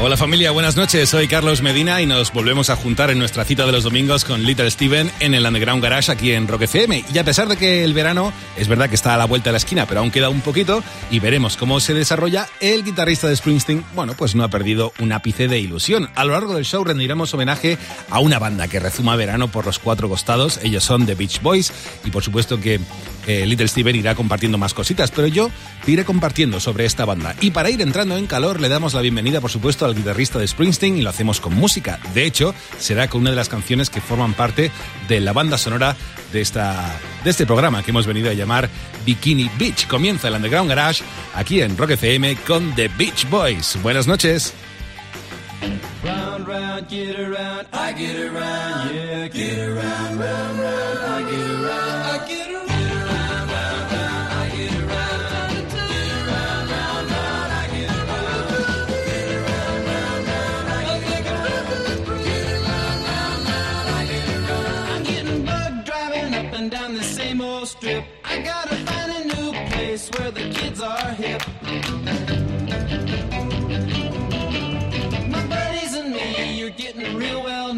Hola familia, buenas noches. Soy Carlos Medina y nos volvemos a juntar en nuestra cita de los domingos con Little Steven en el Underground Garage aquí en Rock FM. Y a pesar de que el verano es verdad que está a la vuelta de la esquina, pero aún queda un poquito y veremos cómo se desarrolla, el guitarrista de Springsteen, bueno, pues no ha perdido un ápice de ilusión. A lo largo del show rendiremos homenaje a una banda que rezuma verano por los cuatro costados. Ellos son The Beach Boys y por supuesto que eh, Little Steven irá compartiendo más cositas, pero yo iré compartiendo sobre esta banda. Y para ir entrando en calor le damos la bienvenida, por supuesto, al guitarrista de Springsteen y lo hacemos con música. De hecho, será con una de las canciones que forman parte de la banda sonora de, esta, de este programa que hemos venido a llamar Bikini Beach. Comienza el Underground Garage aquí en Rock FM con The Beach Boys. Buenas noches.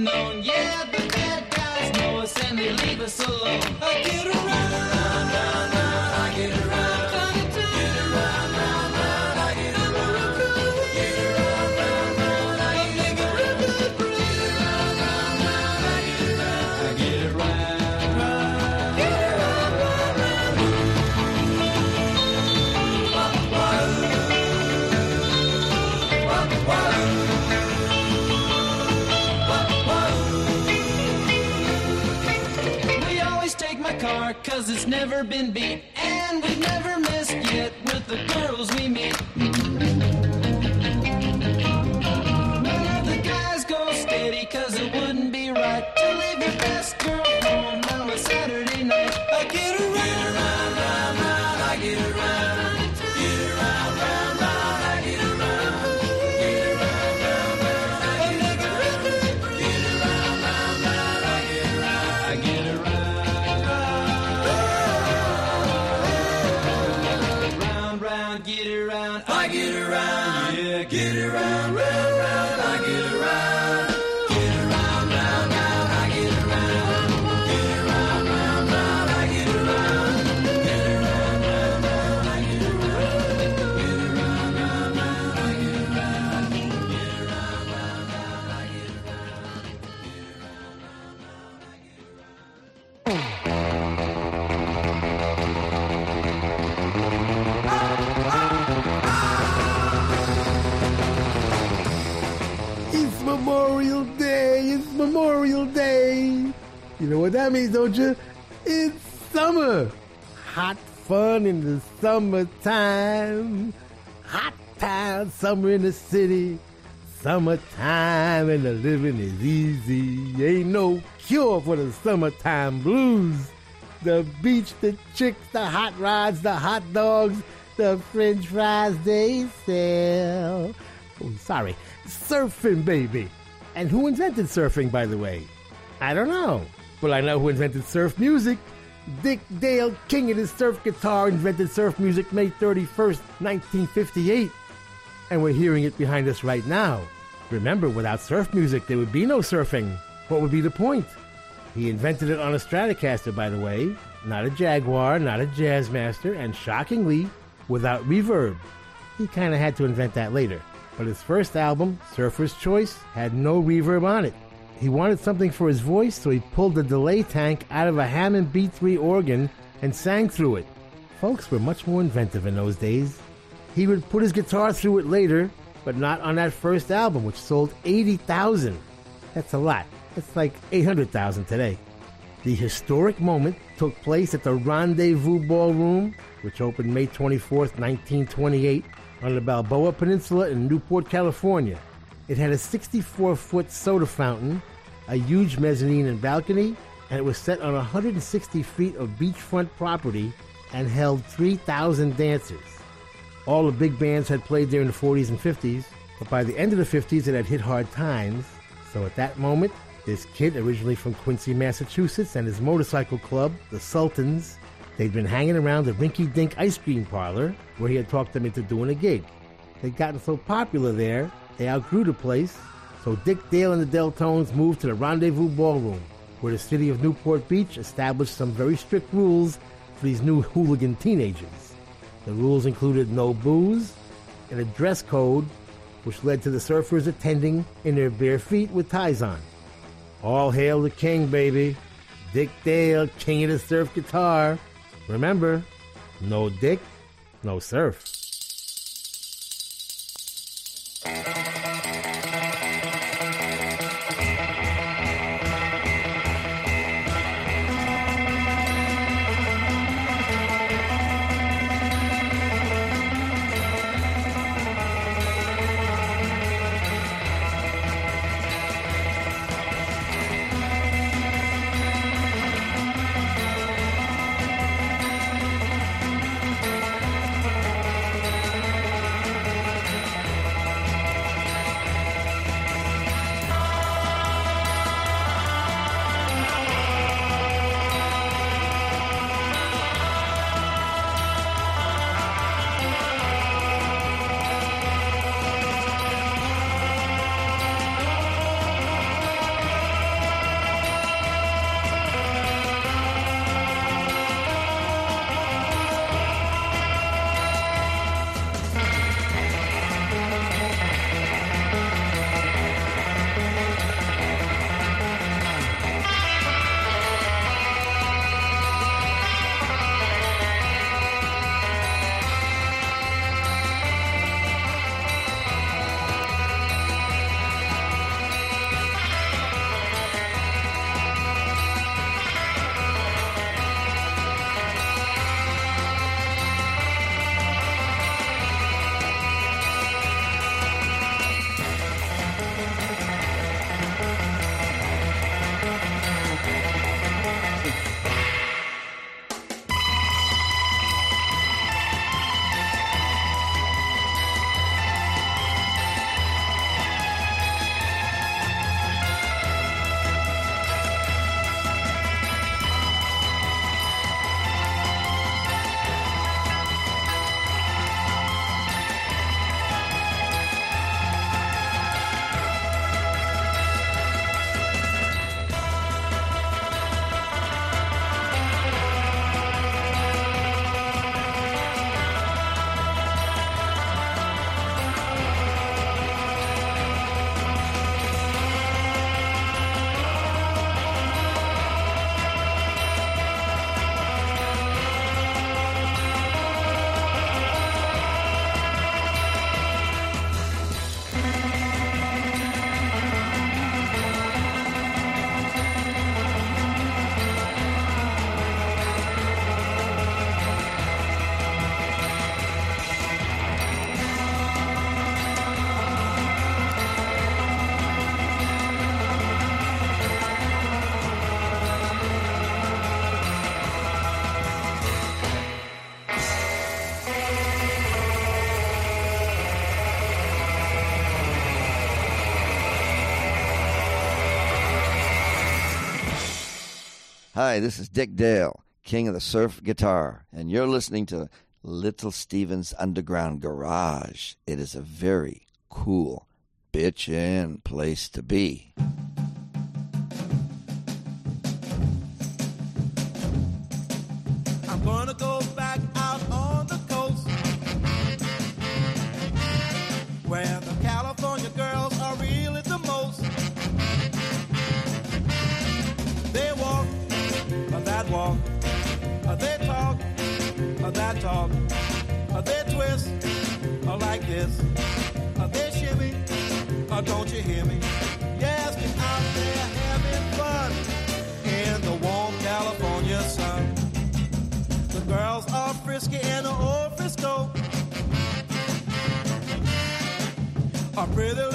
Real well known. Yeah, the bad guys know us and they leave us alone. Cause it's never been beat. And we've never missed yet with the girls we meet Memorial Day. You know what that means, don't you? It's summer. Hot fun in the summertime. Hot time, summer in the city. Summertime and the living is easy. Ain't no cure for the summertime blues. The beach, the chicks, the hot rods, the hot dogs, the french fries they sell. Oh, sorry. Surfing, baby. And who invented surfing, by the way? I don't know. But I know who invented surf music. Dick Dale, king of the surf guitar, invented surf music May 31st, 1958. And we're hearing it behind us right now. Remember, without surf music, there would be no surfing. What would be the point? He invented it on a Stratocaster, by the way, not a Jaguar, not a Jazzmaster, and shockingly, without reverb. He kind of had to invent that later. But his first album, Surfer's Choice, had no reverb on it. He wanted something for his voice, so he pulled the delay tank out of a Hammond B3 organ and sang through it. Folks were much more inventive in those days. He would put his guitar through it later, but not on that first album, which sold 80,000. That's a lot. That's like 800,000 today. The historic moment took place at the Rendezvous Ballroom, which opened May 24th, 1928, on the Balboa Peninsula in Newport, California. It had a 64 foot soda fountain, a huge mezzanine and balcony, and it was set on 160 feet of beachfront property and held 3,000 dancers. All the big bands had played there in the 40s and 50s, but by the end of the 50s it had hit hard times. So at that moment, this kid, originally from Quincy, Massachusetts, and his motorcycle club, the Sultans, they'd been hanging around the Rinky Dink ice cream parlor where he had talked them into doing a gig. They'd gotten so popular there, they outgrew the place, so Dick Dale and the Deltones moved to the Rendezvous Ballroom, where the city of Newport Beach established some very strict rules for these new hooligan teenagers. The rules included no booze and a dress code, which led to the surfers attending in their bare feet with ties on. All hail the king, baby. Dick Dale, king of the surf guitar. Remember, no dick, no surf. Hi, this is Dick Dale, king of the surf guitar, and you're listening to Little Steven's Underground Garage. It is a very cool, bitchin' place to be. Frisky and the old Frisco. A pretty little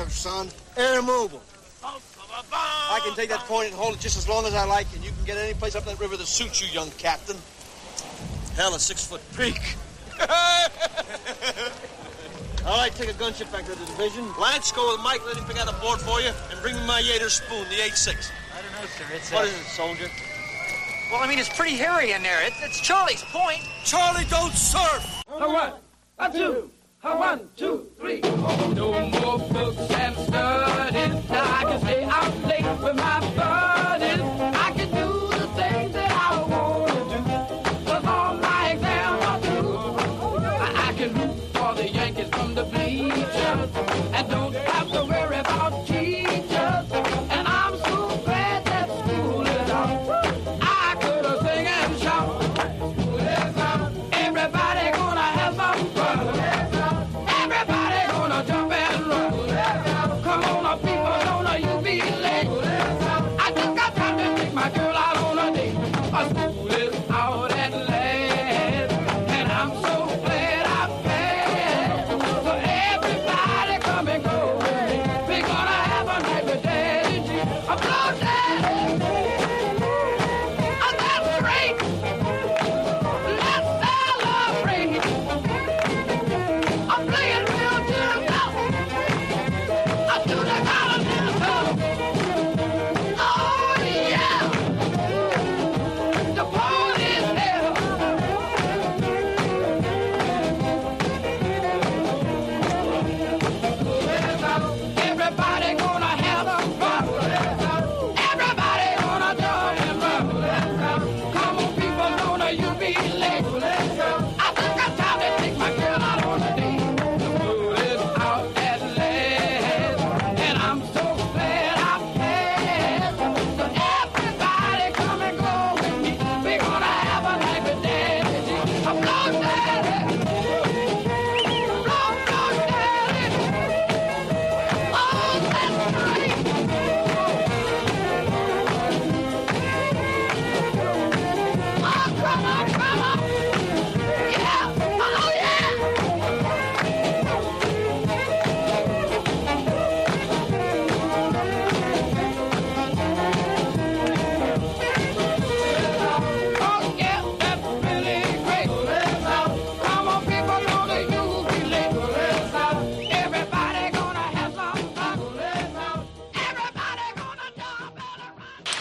Air Cav, son. Air Mobile. I can take that point and hold it just as long as I like, and you can get any place up that river that suits you, young captain. Hell, a six-foot peak. All right, take a gunship back to the division. Lance, go with Mike, let him pick out a board for you, and bring me my Yater spoon, the 8-6. I don't know, sir. It's What uh, is it, soldier? Well, I mean, it's pretty hairy in there. It's, it's Charlie's Point. Charlie, don't surf! A one, a two, a one, two, three. No more books and studies. Now I can stay out late with my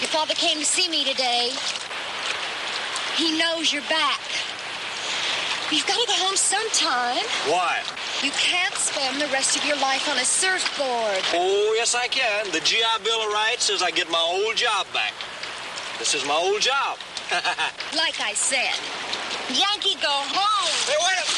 father came to see me today. He knows you're back. You've got to go home sometime. Why? You can't spend the rest of your life on a surfboard. Oh, yes, I can. The GI Bill of Rights says I get my old job back. This is my old job. Like I said, Yankee, go home. Hey, wait a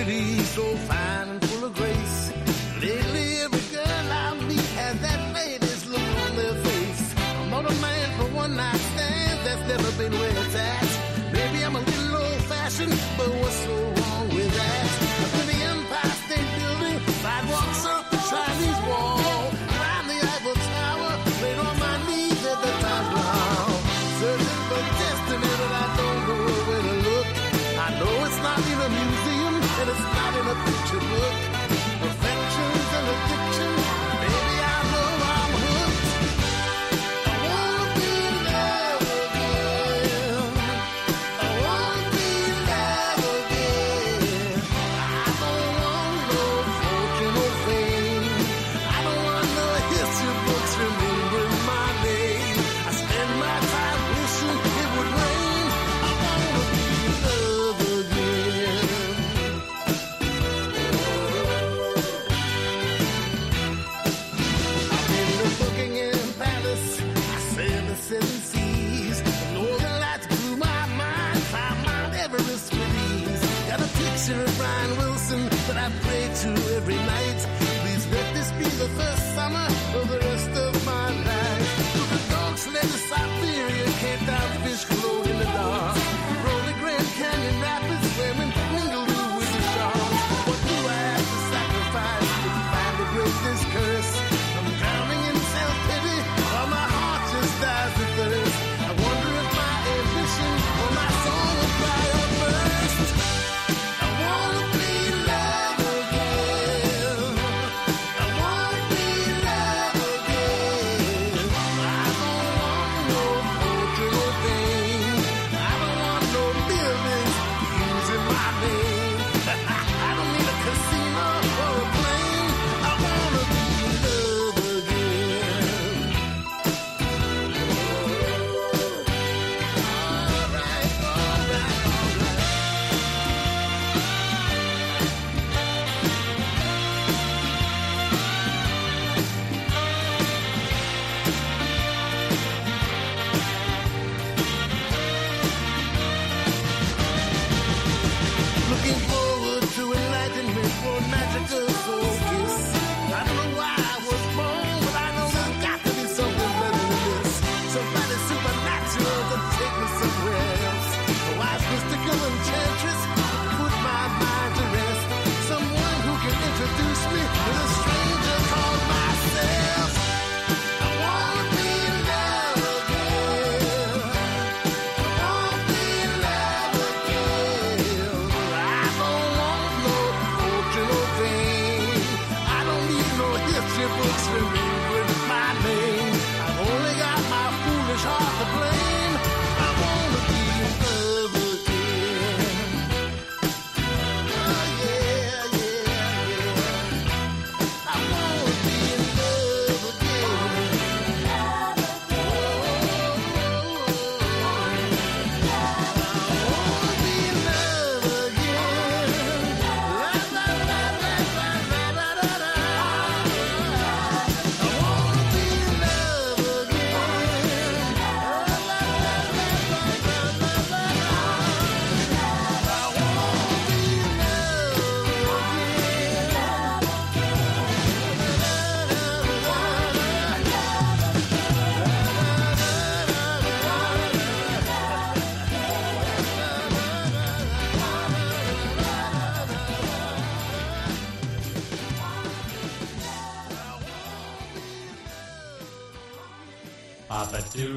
Liberty, so fine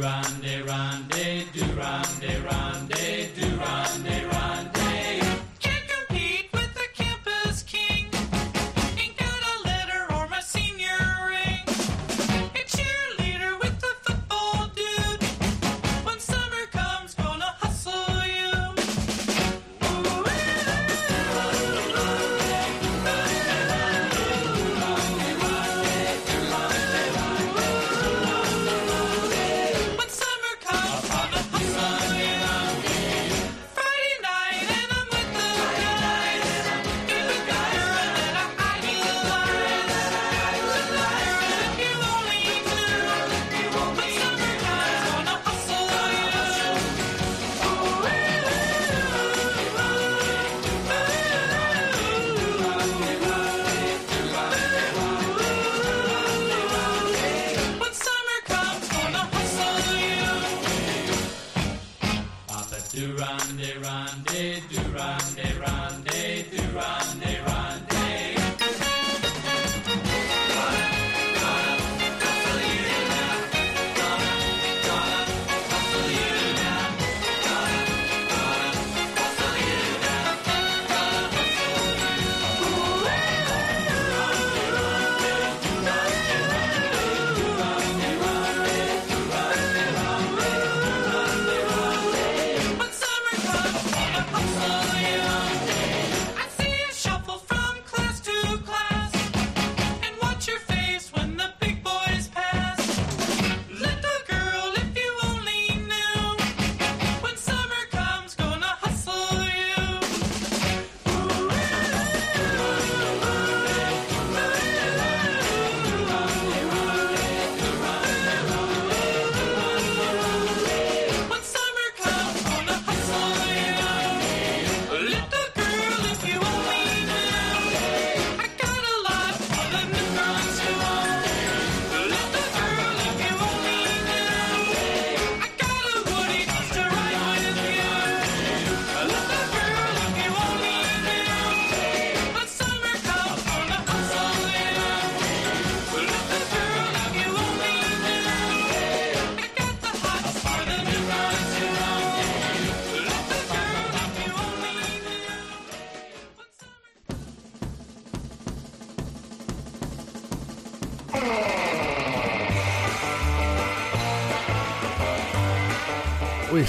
Papa Durande, Rande,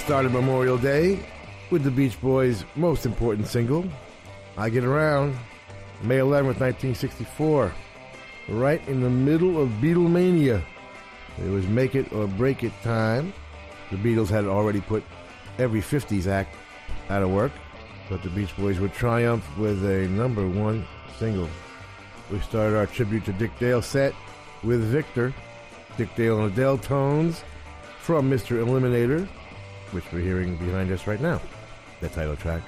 started Memorial Day with the Beach Boys' most important single, I Get Around, May 11th, 1964. Right in the middle of Beatlemania. It was make it or break it time. The Beatles had already put every 50s act out of work, but the Beach Boys would triumph with a number one single. We started our tribute to Dick Dale set with Victor, Dick Dale and the Deltones from Mr. Eliminator, which we're hearing behind us right now, the title track.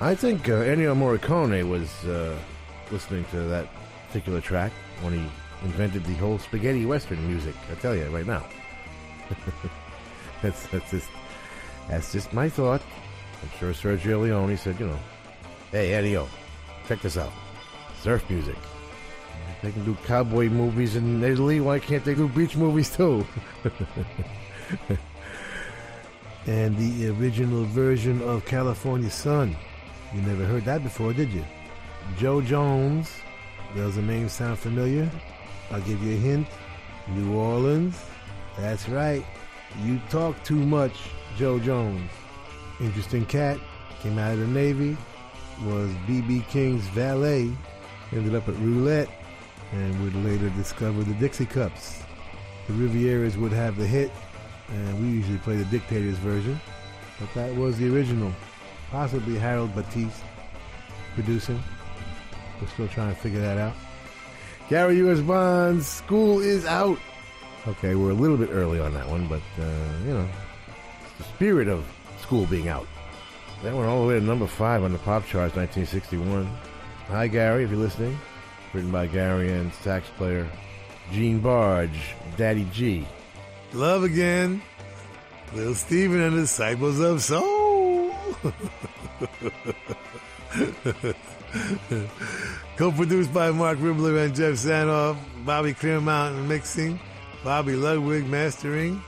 I think uh, Ennio Morricone was uh, listening to that particular track when he invented the whole spaghetti western music. I tell you right now. that's that's just that's just my thought. I'm sure Sergio Leone said, you know, hey Ennio, check this out, surf music. They can do cowboy movies in Italy. Why can't they do beach movies too? and the original version of California Sun. You never heard that before, did you? Joe Jones. Does the name sound familiar? I'll give you a hint. New Orleans. That's right. You talk too much, Joe Jones. Interesting cat. Came out of the Navy. Was B.B. King's valet. Ended up at Roulette and would later discover the Dixie Cups. The Rivieras would have the hit, and we usually play the Dictators version, but that was the original. Possibly Harold Batiste producing. We're still trying to figure that out. Gary U.S. Bonds, school is out. Okay, we're a little bit early on that one, but, uh, you know, the spirit of school being out. That went all the way to number five on the pop charts, 1961. Hi, Gary, if you're listening. Written by Gary and sax player Gene Barge, Daddy G. Love again. Little Steven and the Disciples of Soul. Co-produced by Marc Ribler and Geoff Sanoff, Bobby Clearmountain mixing, Bobby Ludwig mastering,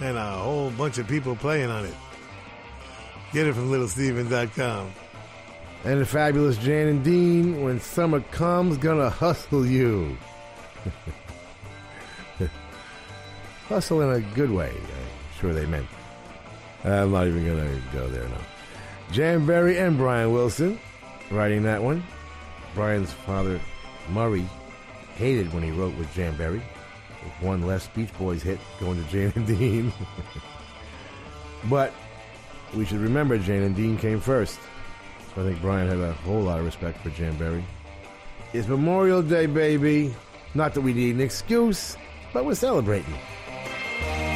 and a whole bunch of people playing on it. Get it from littlesteven.com. And the fabulous Jan and Dean, when summer comes, gonna hustle you. hustle in a good way, I'm sure they meant. I'm not even gonna go there now. Jan Berry and Brian Wilson writing that one. Brian's father, Murray, hated when he wrote with Jan Berry. With one less Beach Boys hit going to Jan and Dean. but we should remember Jan and Dean came first. So I think Brian had a whole lot of respect for Jan Berry. It's Memorial Day, baby. Not that we need an excuse, but we're celebrating. Bye.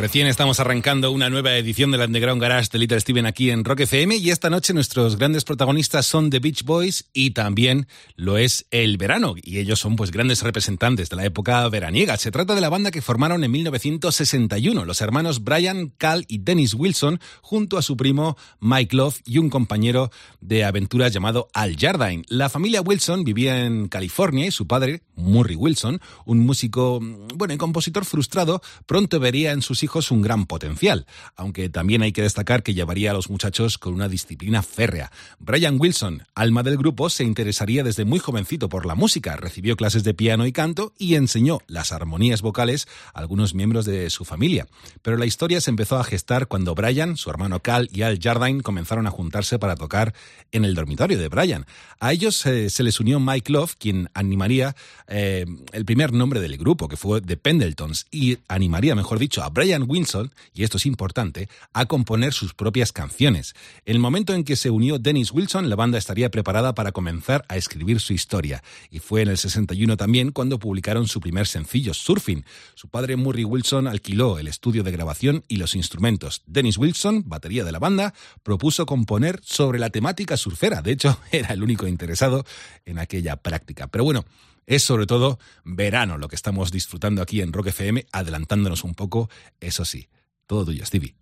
Recién estamos arrancando una nueva edición del Underground Garage de Little Steven aquí en Rock FM y esta noche nuestros grandes protagonistas son The Beach Boys y también lo es el verano y ellos son pues grandes representantes de la época veraniega. Se trata de la banda que formaron en 1961 los hermanos Brian, Cal y Dennis Wilson junto a su primo Mike Love y un compañero de aventuras llamado Al Jardine. La familia Wilson vivía en California y su padre, Murray Wilson, un músico, bueno, y compositor frustrado, pronto vería en sus hijos un gran potencial, aunque también hay que destacar que llevaría a los muchachos con una disciplina férrea. Brian Wilson, alma del grupo, se interesaría desde muy jovencito por la música, recibió clases de piano y canto y enseñó las armonías vocales a algunos miembros de su familia. Pero la historia se empezó a gestar cuando Brian, su hermano Cal y Al Jardine comenzaron a juntarse para tocar en el dormitorio de Brian. A ellos eh, se les unió Mike Love, quien animaría eh, el primer nombre del grupo, que fue The Pendletons, y animaría, mejor dicho, a Brian Wilson, y esto es importante, a componer sus propias canciones. El momento en que se unió Dennis Wilson, la banda estaría preparada para comenzar a escribir su historia. Y fue en el 61 también cuando publicaron su primer sencillo, Surfing. Su padre Murray Wilson alquiló el estudio de grabación y los instrumentos. Dennis Wilson, batería de la banda, propuso componer sobre la temática surfera. De hecho, era el único interesado en aquella práctica. Pero bueno, es sobre todo verano lo que estamos disfrutando aquí en Rock FM, adelantándonos un poco, eso sí. Todo tuyo, Stevie.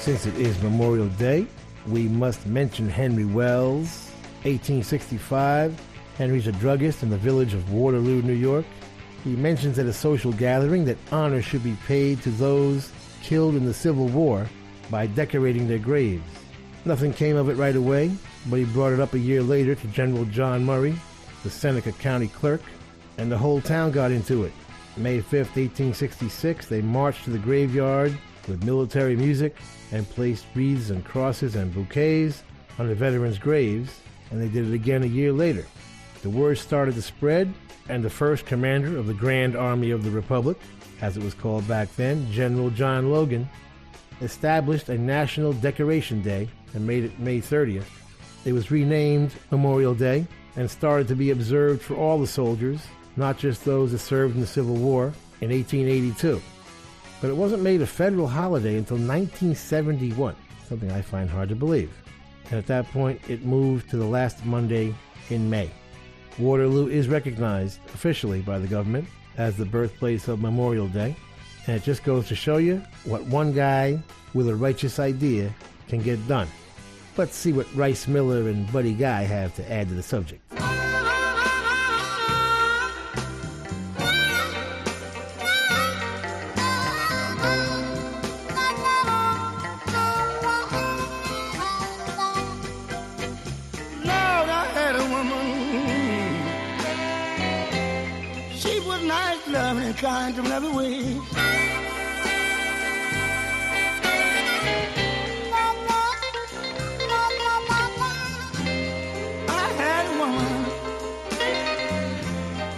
Since it is Memorial Day, we must mention Henry Wells. 1865, Henry's a druggist in the village of Waterloo, New York. He mentions at a social gathering that honor should be paid to those killed in the Civil War by decorating their graves. Nothing came of it right away, but he brought it up a year later to General John Murray, the Seneca County clerk, and the whole town got into it. May 5, 1866, they marched to the graveyard with military music and placed wreaths and crosses and bouquets on the veterans' graves, and they did it again a year later. The word started to spread, and the first commander of the Grand Army of the Republic, as it was called back then, General John Logan, established a national decoration day and made it May 30th. It was renamed Memorial Day and started to be observed for all the soldiers, not just those that served in the Civil War, in 1882. But it wasn't made a federal holiday until 1971, something I find hard to believe. And at that point, it moved to the last Monday in May. Waterloo is recognized officially by the government as the birthplace of Memorial Day, and it just goes to show you what one guy with a righteous idea can get done. Let's see what Rice Miller and Buddy Guy have to add to the subject. Loving, and kind in every way. I had a woman.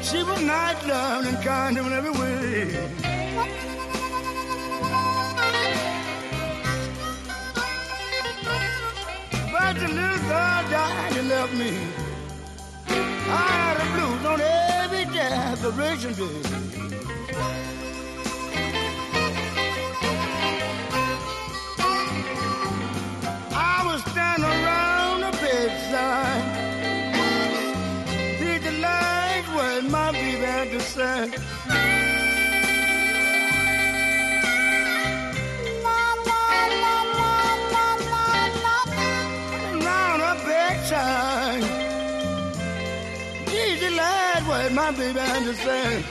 She was nice, loving, and kind in every way. But the little girl died and left me. I had a blues on every decoration day. I my baby say.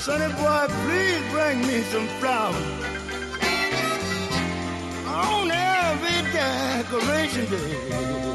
Sonny boy, please bring me some flowers. On every decoration day.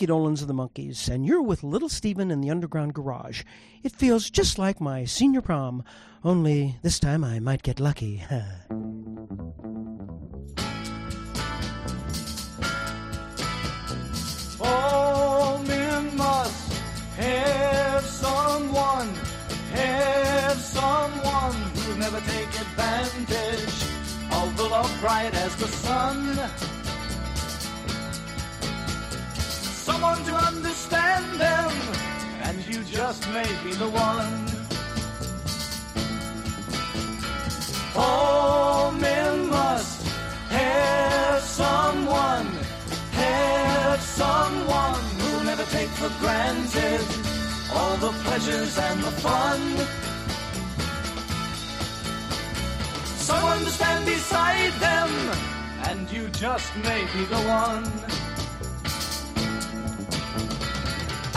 Is Dolenz of the Monkees, and you're with Little Steven in the Underground Garage. It feels just like my senior prom, only this time I might get lucky. All men must have someone, have someone who'll never take advantage of the love bright as the sun. Someone to understand them, and you just may be the one. All men must have someone, have someone who'll never take for granted all the pleasures and the fun. Someone to stand beside them, and you just may be the one.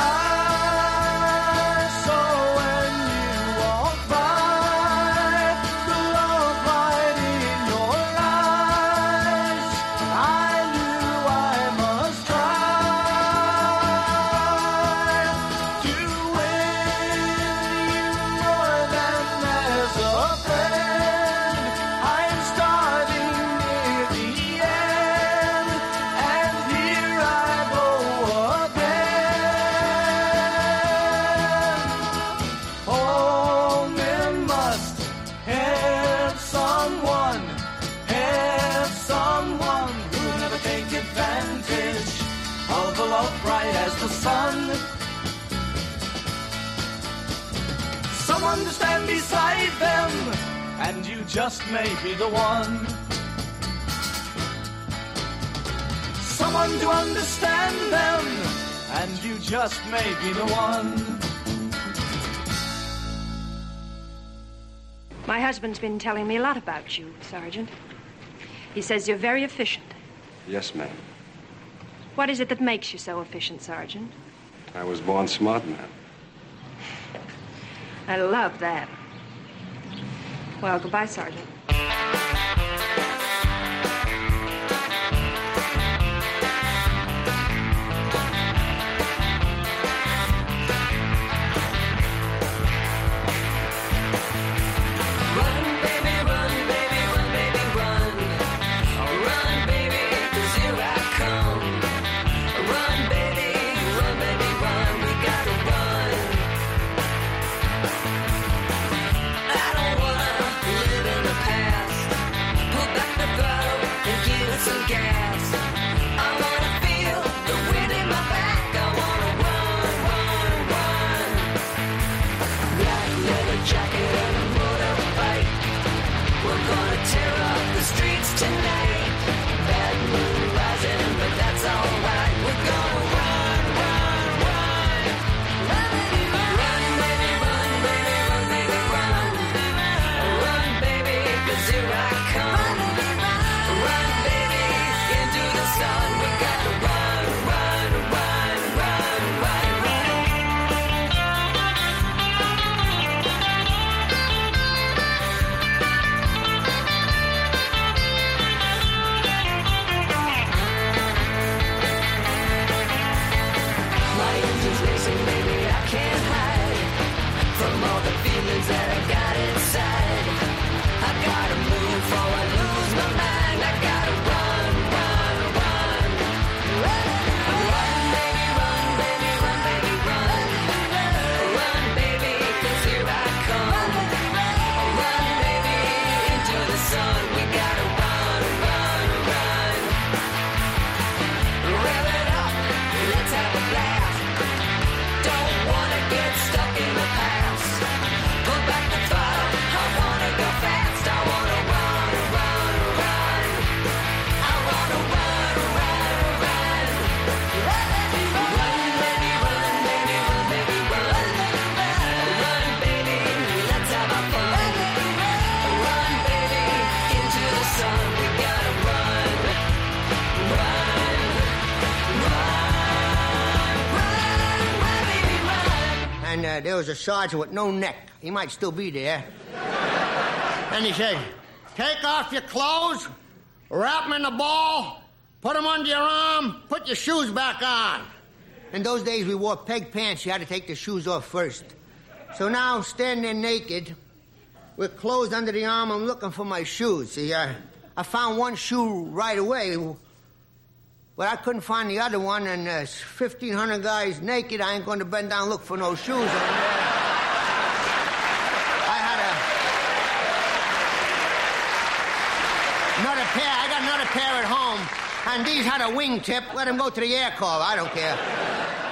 I may be the one. Someone to understand them, and you just may be the one. My husband's been telling me a lot about you, Sergeant. He says you're very efficient. Yes, ma'am. What is it that makes you so efficient, Sergeant? I was born smart, ma'am. I love that. Well, goodbye, Sergeant. Run, a sergeant with no neck. He might still be there. and he said, Take off your clothes, wrap them in a ball, put them under your arm, put your shoes back on. In those days, we wore peg pants. You had to take the shoes off first. So now, standing there naked, with clothes under the arm, I'm looking for my shoes. See, I, I found one shoe right away, but I couldn't find the other one, and uh, 1,500 guys naked. I ain't going to bend down look for no shoes. And, uh, I had a, another pair. I got another pair at home, and these had a wingtip. Let them go to the air car. I don't care.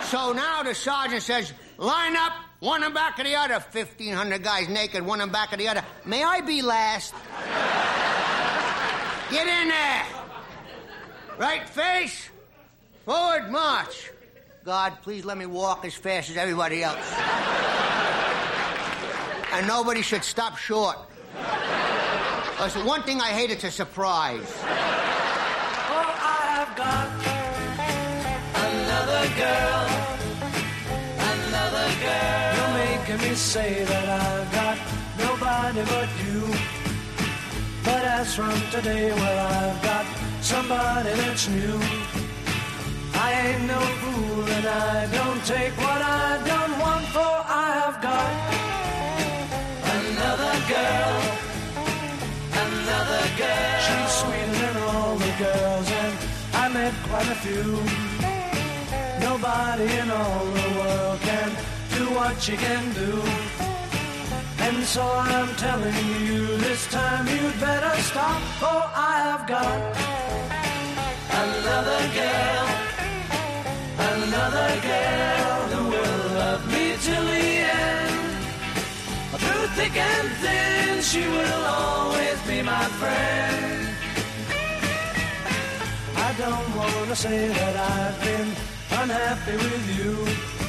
So now the sergeant says, line up, one in back of the other. 1,500 guys naked, one in back of the other. May I be last? Get in there. Right face, forward march. God, please let me walk as fast as everybody else. and nobody should stop short. Listen, one thing I hate, it's a surprise. Oh, I've got another girl, another girl. You're making me say that I've got nobody but you. But as from today, well, I've got somebody that's new. I ain't no fool and I don't take what I don't want, for I have got another girl, another girl. She's sweeter than all the girls, and I met quite a few. Nobody in all the world can do what she can do. And so I'm telling you, this time you'd better stop, for I have got another girl, another girl who will love me till the end. Through thick and thin, she will always be my friend. I don't want to say that I've been unhappy with you.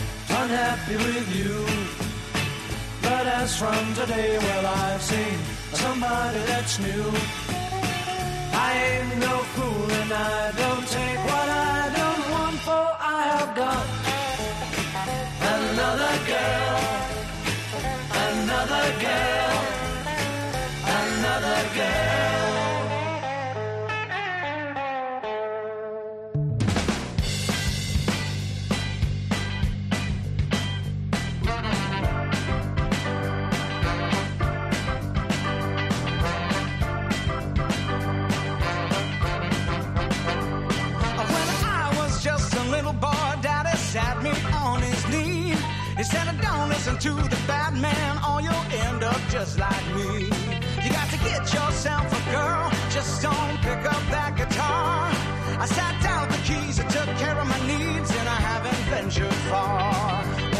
unhappy with you. But as from today, well, I've seen somebody that's new. I ain't no fool and I don't take what I don't want, for I have got another girl, to the bad man, or you'll end up just like me. You got to get yourself a girl, just don't pick up that guitar. I sat down the keys, I took care of my needs, and I haven't ventured far.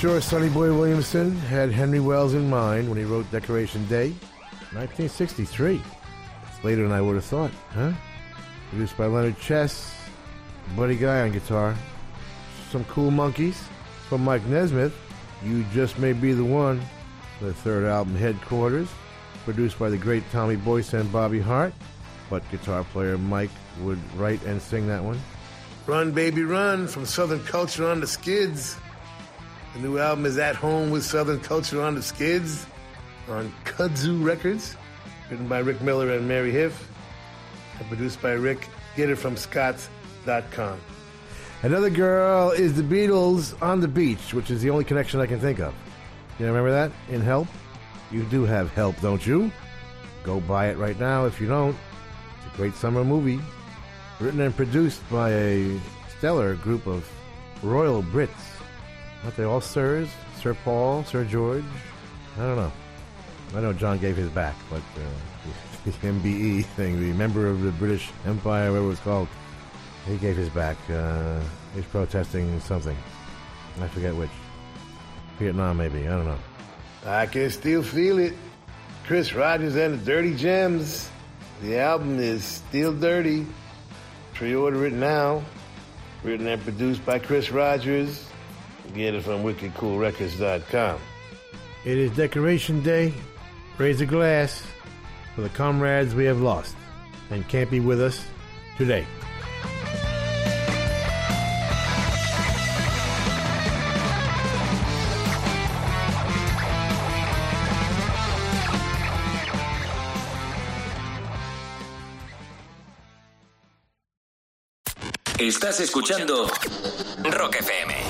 Sure Sonny Boy Williamson had Henry Welles in mind when he wrote Decoration Day, 1963. It's later than I would have thought, huh? Produced by Leonard Chess, Buddy Guy on guitar, some cool Monkees from Mike Nesmith. You just may be the one. The third album, Headquarters, produced by the great Tommy Boyce and Bobby Hart, but guitar player Mike would write and sing that one. Run Baby Run from Southern Culture on the Skids. The new album is At Home with Southern Culture on the Skids on Kudzu Records, written by Rick Miller and Mary Huff, and produced by Rick. Get it from Scott.com. Another girl is the Beatles on the Beach, which is the only connection I can think of. You remember that in Help? You do have Help, don't you? Go buy it right now if you don't. It's a great summer movie. Written and produced by a stellar group of royal Brits. Aren't they all sirs? Sir Paul, Sir George? I don't know. I know John gave his back, but uh, the MBE thing, the member of the British Empire, whatever it was called, he gave his back. Uh, he's protesting something. I forget which. Vietnam, maybe. I don't know. I can still feel it. Chris Rogers and the Dirty Gems. The album is still dirty. Pre-order it now. Written and produced by Chris Rogers. Get it from wickedcoolrecords.com. It is Decoration Day. Raise a glass for the comrades we have lost and can't be with us today. Estás escuchando Rock FM.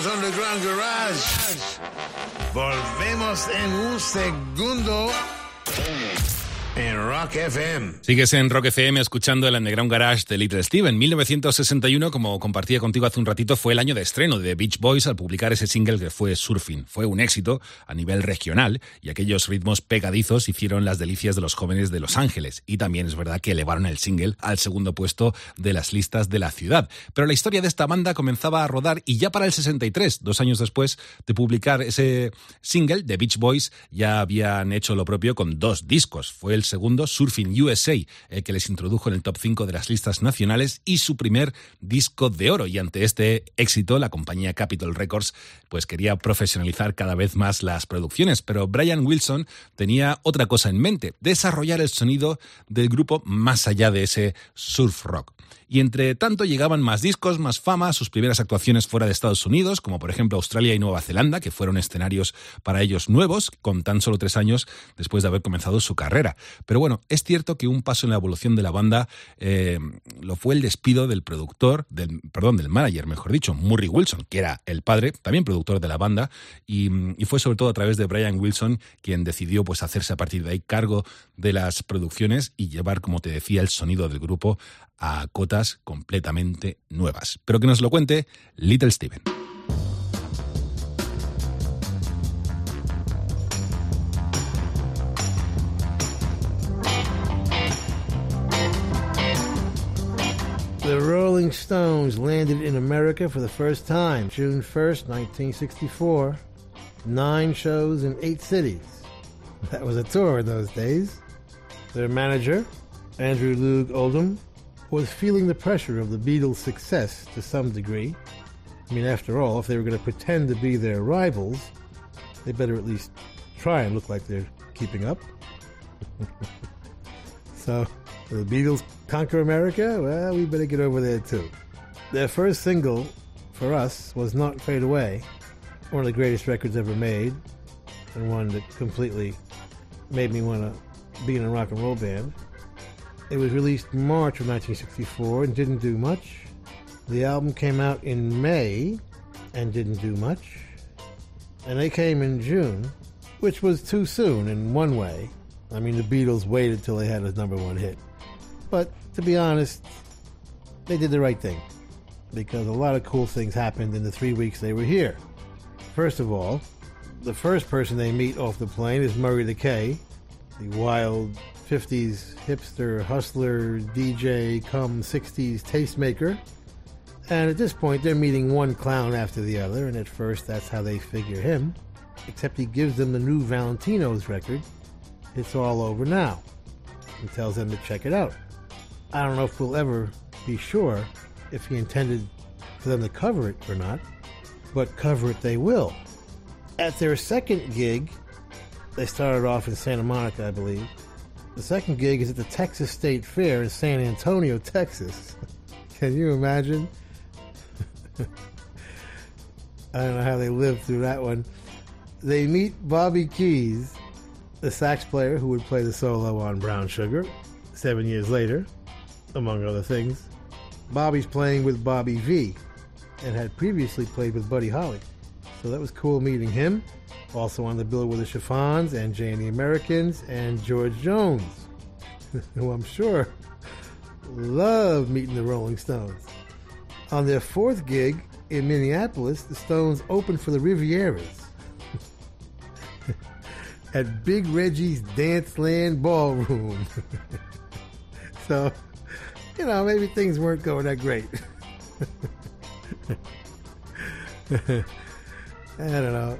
Steven's Underground Garage. Volvemos en un segundo Rock FM. Sigues en Rock FM escuchando el Underground Garage de Little Steven. 1961, como compartía contigo hace un ratito, fue el año de estreno de Beach Boys al publicar ese single que fue Surfing. Fue un éxito a nivel regional y aquellos ritmos pegadizos hicieron las delicias de los jóvenes de Los Ángeles. Y también es verdad que elevaron el single al segundo puesto de las listas de la ciudad. Pero la historia de esta banda comenzaba a rodar y ya para el 63, dos años después de publicar ese single, The Beach Boys ya habían hecho lo propio con dos discos. Fue el segundo, Surfing USA, el que les introdujo en el top 5 de las listas nacionales y su primer disco de oro. Y ante este éxito, la compañía Capitol Records pues quería profesionalizar cada vez más las producciones, pero Brian Wilson tenía otra cosa en mente, desarrollar el sonido del grupo más allá de ese surf rock. Y entre tanto llegaban más discos, más fama, sus primeras actuaciones fuera de Estados Unidos, como por ejemplo Australia y Nueva Zelanda, que fueron escenarios para ellos nuevos, con tan solo tres años después de haber comenzado su carrera. Pero bueno, es cierto que un paso en la evolución de la banda eh, lo fue el despido del productor, del, perdón, del manager, mejor dicho, Murray Wilson, que era el padre, también productor de la banda, y, y fue sobre todo a través de Brian Wilson quien decidió pues hacerse a partir de ahí cargo de las producciones y llevar, como te decía, el sonido del grupo a cotas completamente nuevas. Pero que nos lo cuente Little Steven. The Rolling Stones landed in America for the first time June 1st, 1964. Nine shows in eight cities. That was a tour in those days. Their manager, Andrew Loog Oldham, was feeling the pressure of the Beatles' success to some degree. I mean, after all, if they were going to pretend to be their rivals, they better at least try and look like they're keeping up. so, the Beatles conquer America? Well, we better get over there too. Their first single for us was Not Fade Away, one of the greatest records ever made, and one that completely made me want to be in a rock and roll band. It was released March of 1964 and didn't do much. The album came out in May and didn't do much. And they came in June, which was too soon in one way. I mean, the Beatles waited till they had a number one hit. But to be honest, they did the right thing because a lot of cool things happened in the three weeks they were here. First of all, the first person they meet off the plane is Murray the K, the wild 50s hipster hustler DJ come 60s tastemaker. And at this point, they're meeting one clown after the other, and at first, that's how they figure him. Except he gives them the new Valentinos record. It's all over now. And tells them to check it out. I don't know if we'll ever be sure if he intended for them to cover it or not, but cover it they will. At their second gig, they started off in Santa Monica, I believe. The second gig is at the Texas State Fair in San Antonio, Texas. Can you imagine? I don't know how they lived through that one. They meet Bobby Keys, the sax player who would play the solo on Brown Sugar seven years later, among other things. Bobby's playing with Bobby Vee and had previously played with Buddy Holly. So that was cool meeting him. Also on the bill were the Chiffons and Jay and the Americans and George Jones, who I'm sure loved meeting the Rolling Stones. On their fourth gig in Minneapolis, the Stones opened for the Rivieras at Big Reggie's Danceland Ballroom. so, you know, maybe things weren't going that great. I don't know.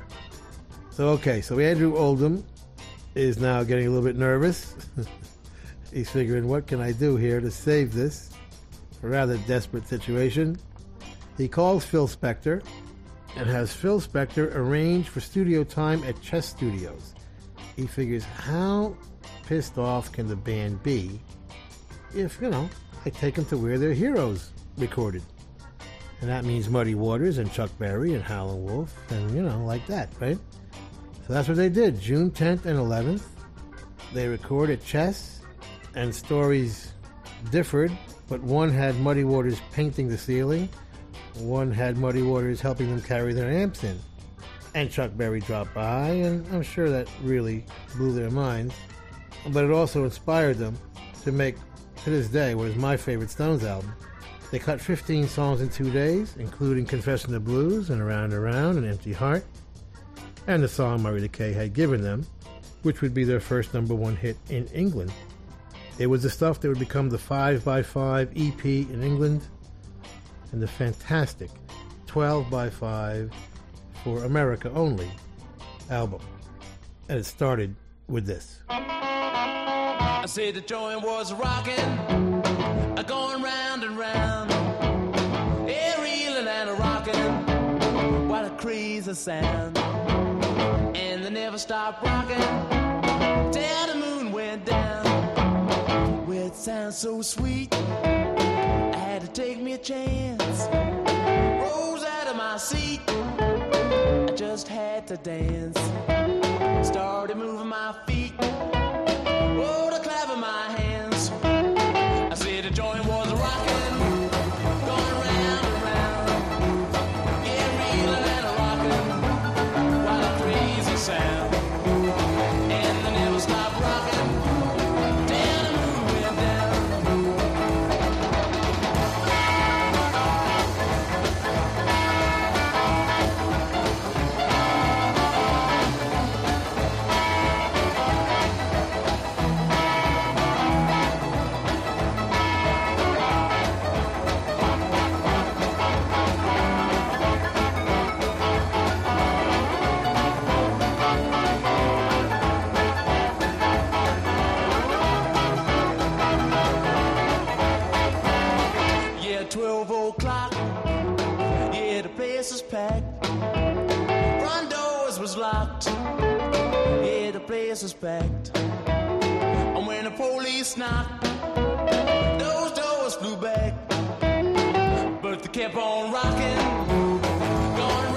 So, okay, so Andrew Oldham is now getting a little bit nervous. He's figuring, what can I do here to save this? A rather desperate situation. He calls Phil Spector and has Phil Spector arrange for studio time at Chess Studios. He figures, how pissed off can the band be if, you know, I take them to where their heroes recorded? And that means Muddy Waters and Chuck Berry and Howlin' Wolf and, you know, like that, right? So that's what they did. June 10th and 11th, they recorded Chess, and stories differed but one had Muddy Waters painting the ceiling, one had Muddy Waters helping them carry their amps in. And Chuck Berry dropped by, and I'm sure that really blew their minds. But it also inspired them to make, to this day, what is my favorite Stones album. They cut 15 songs in two days, including Confession of Blues and Around and Around and Empty Heart, and the song Murray the K had given them, which would be their first number one hit in England. It was the stuff that would become the 5x5 EP in England and the fantastic 12x5 for America only album. And it started with this. I said the joint was rocking, going round and round, a reeling and a rocking, what a crazy sound. And they never stopped rocking till the moon went down. Well, it sounds so sweet, I had to take me a chance. Rose out of my seat, I just had to dance. Started moving my feet. Is. And when the police knocked, those doors flew back. But they kept on rocking, going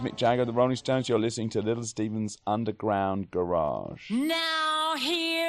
Mick Jagger, the Rolling Stones. You're listening to Little Steven's Underground Garage. Now hear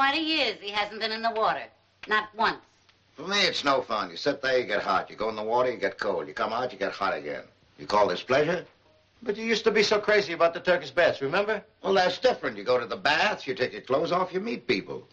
20 years, he hasn't been in the water. Not once. For me, it's no fun. You sit there, you get hot. You go in the water, you get cold. You come out, you get hot again. You call this pleasure? But you used to be so crazy about the Turkish baths, remember? Well, that's different. You go to the baths, you take your clothes off, you meet people.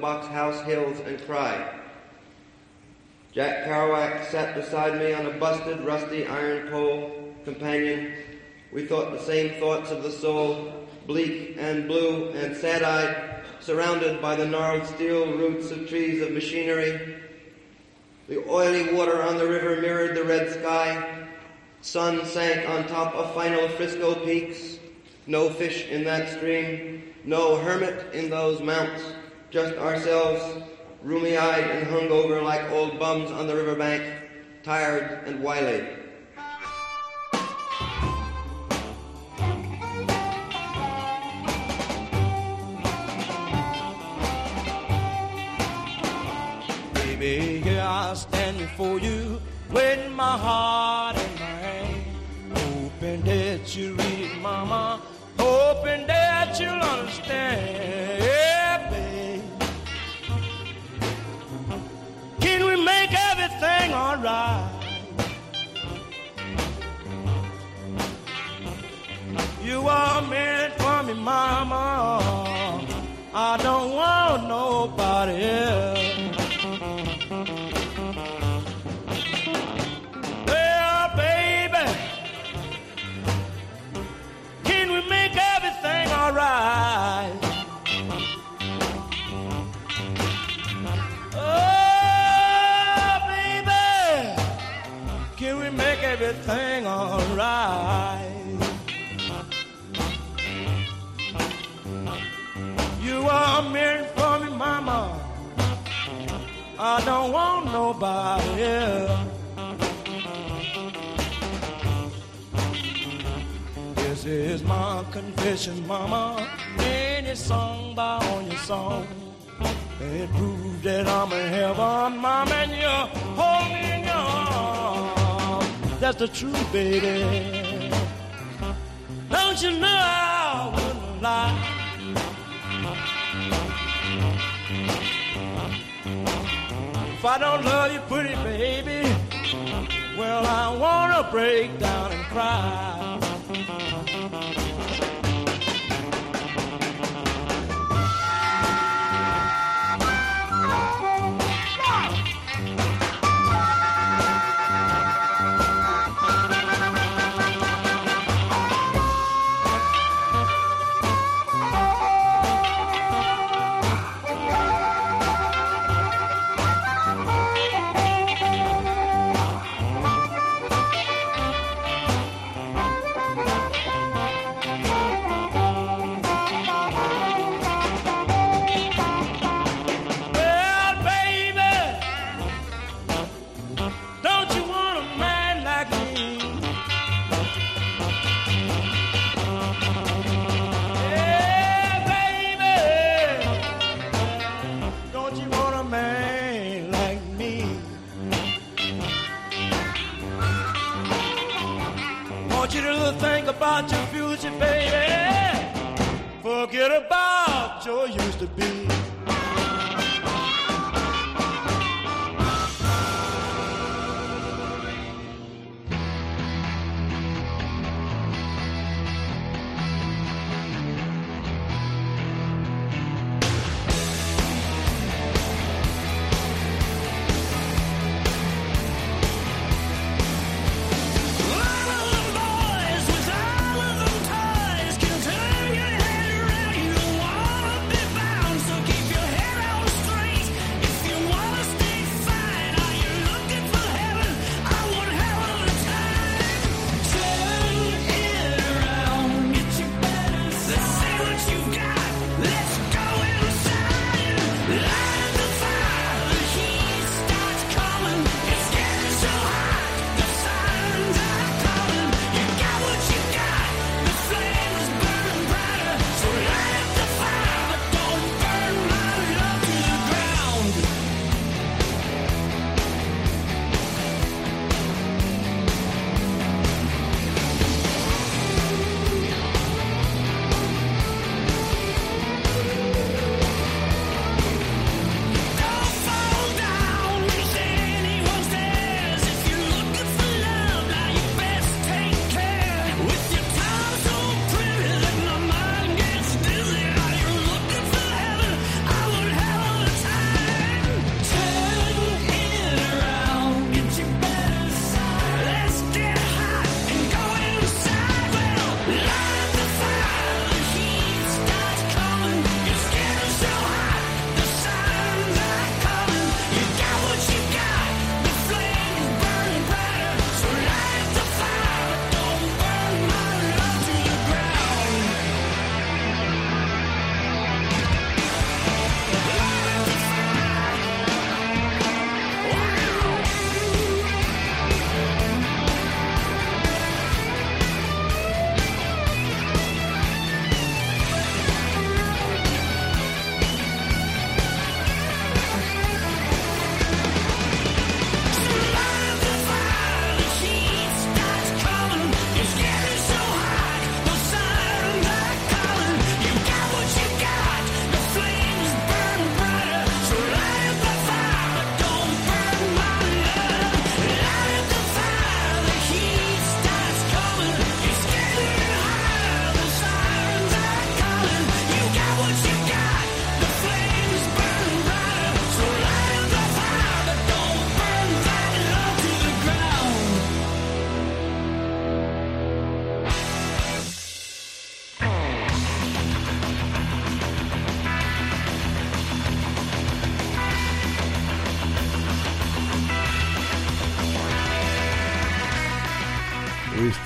Box House hills and cry. Jack Kerouac sat beside me on a busted, rusty iron pole companion. We thought the same thoughts of the soul, bleak and blue and sad-eyed, surrounded by the gnarled steel roots of trees of machinery. The oily water on the river mirrored the red sky. Sun sank on top of final Frisco peaks. No fish in that stream. No hermit in those mounts. Just ourselves, rheumy-eyed and hungover like old bums on the riverbank, tired and wily. Baby, here I stand before you, with my heart in my hand, hoping that you read it, mama, hoping that you'll understand. Yeah, everything all right. You are meant for me, mama. I don't want nobody else. Everything alright? You are meant for me, mama. I don't want nobody else. This is my confession, mama. Any song by on your song. It proves that I'm in heaven, mama, and you That's the truth, baby. Don't you know I wouldn't lie? If I don't love you, pretty baby, well, I wanna break down and cry.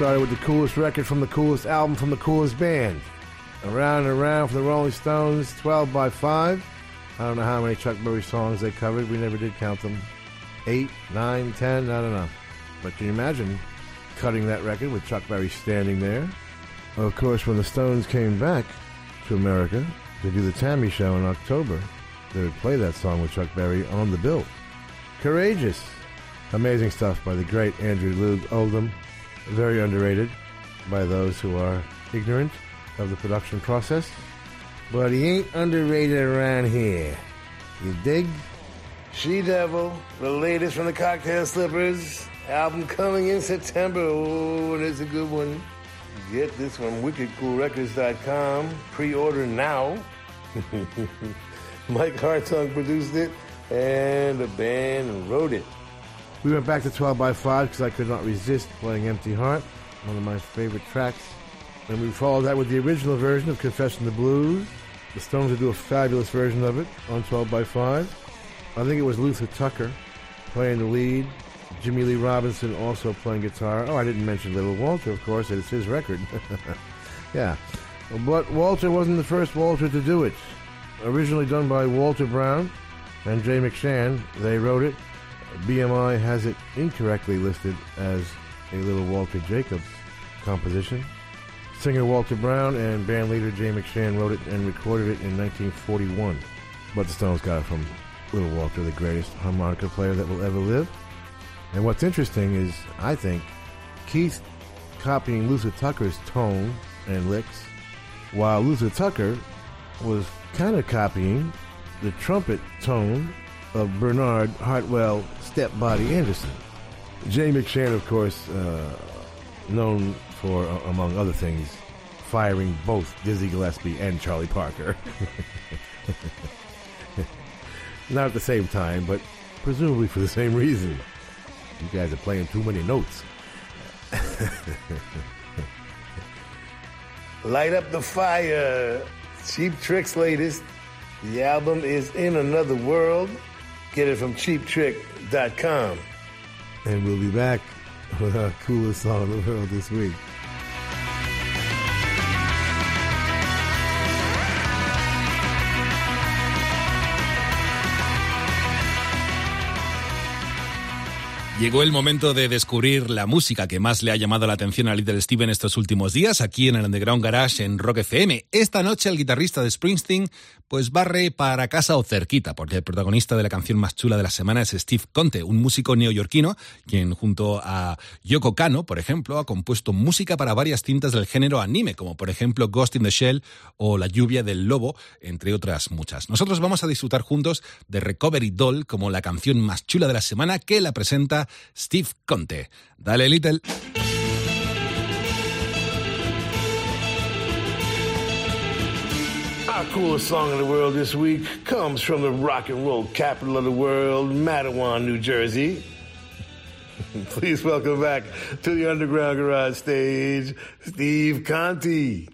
Started with the coolest record from the coolest album from the coolest band. Around and Around from the Rolling Stones, 12 by 5. I don't know how many Chuck Berry songs they covered. We never did count them. 8, 9, 10, I don't know. But can you imagine cutting that record with Chuck Berry standing there? Of course, when the Stones came back to America to do the T.A.M.I. Show in October, they would play that song with Chuck Berry on the bill. Courageous. Amazing stuff by the great Andrew Loog Oldham. Very underrated by those who are ignorant of the production process. But he ain't underrated around here. You dig? She Devil, the latest from the Cocktail Slippers. Album coming in September. Oh, it's a good one. Get this from wickedcoolrecords.com. Pre-order now. Mike Hartung produced it, and the band wrote it. We went back to 12 by 5 because I could not resist playing Empty Heart, one of my favorite tracks. And we followed that with the original version of Confessin' the Blues. The Stones would do a fabulous version of it on 12 by 5. I think it was Luther Tucker playing the lead. Jimmy Lee Robinson also playing guitar. Oh, I didn't mention Little Walter, of course. It's his record. yeah. But Walter wasn't the first Walter to do it. Originally done by Walter Brown and Jay McShann, they wrote it. BMI has it incorrectly listed as a Little Walter Jacobs composition. Singer Walter Brown and band leader Jay McShann wrote it and recorded it in 1941. But the Stones got it from Little Walter, the greatest harmonica player that will ever live. And what's interesting is, I think, Keith copying Luther Tucker's tone and licks, while Luther Tucker was kind of copying the trumpet tone of Bernard Hartwell Stepbody Anderson. Jay McShann, of course, uh, known for, uh, among other things, firing both Dizzy Gillespie and Charlie Parker. Not at the same time, but presumably for the same reason. You guys are playing too many notes. Light up the fire. Cheap Trick's latest. The album is In Another World. Get it from cheaptrick.com. And we'll be back with our coolest song in the world this week. Llegó el momento de descubrir la música que más le ha llamado la atención a Little Steven estos últimos días aquí en el Underground Garage en Rock FM. Esta noche el guitarrista de Springsteen pues barre para casa o cerquita, porque el protagonista de la canción más chula de la semana es Steve Conte, un músico neoyorquino quien junto a Yoko Kano, por ejemplo, ha compuesto música para varias cintas del género anime, como por ejemplo Ghost in the Shell o La lluvia del lobo, entre otras muchas. Nosotros vamos a disfrutar juntos de Recovery Doll como la canción más chula de la semana que la presenta Steve Conte. Dale, Little. Coolest song in the world this week comes from the rock and roll capital of the world, Matawan, New Jersey. Please welcome back to the Underground Garage stage, Steve Conte.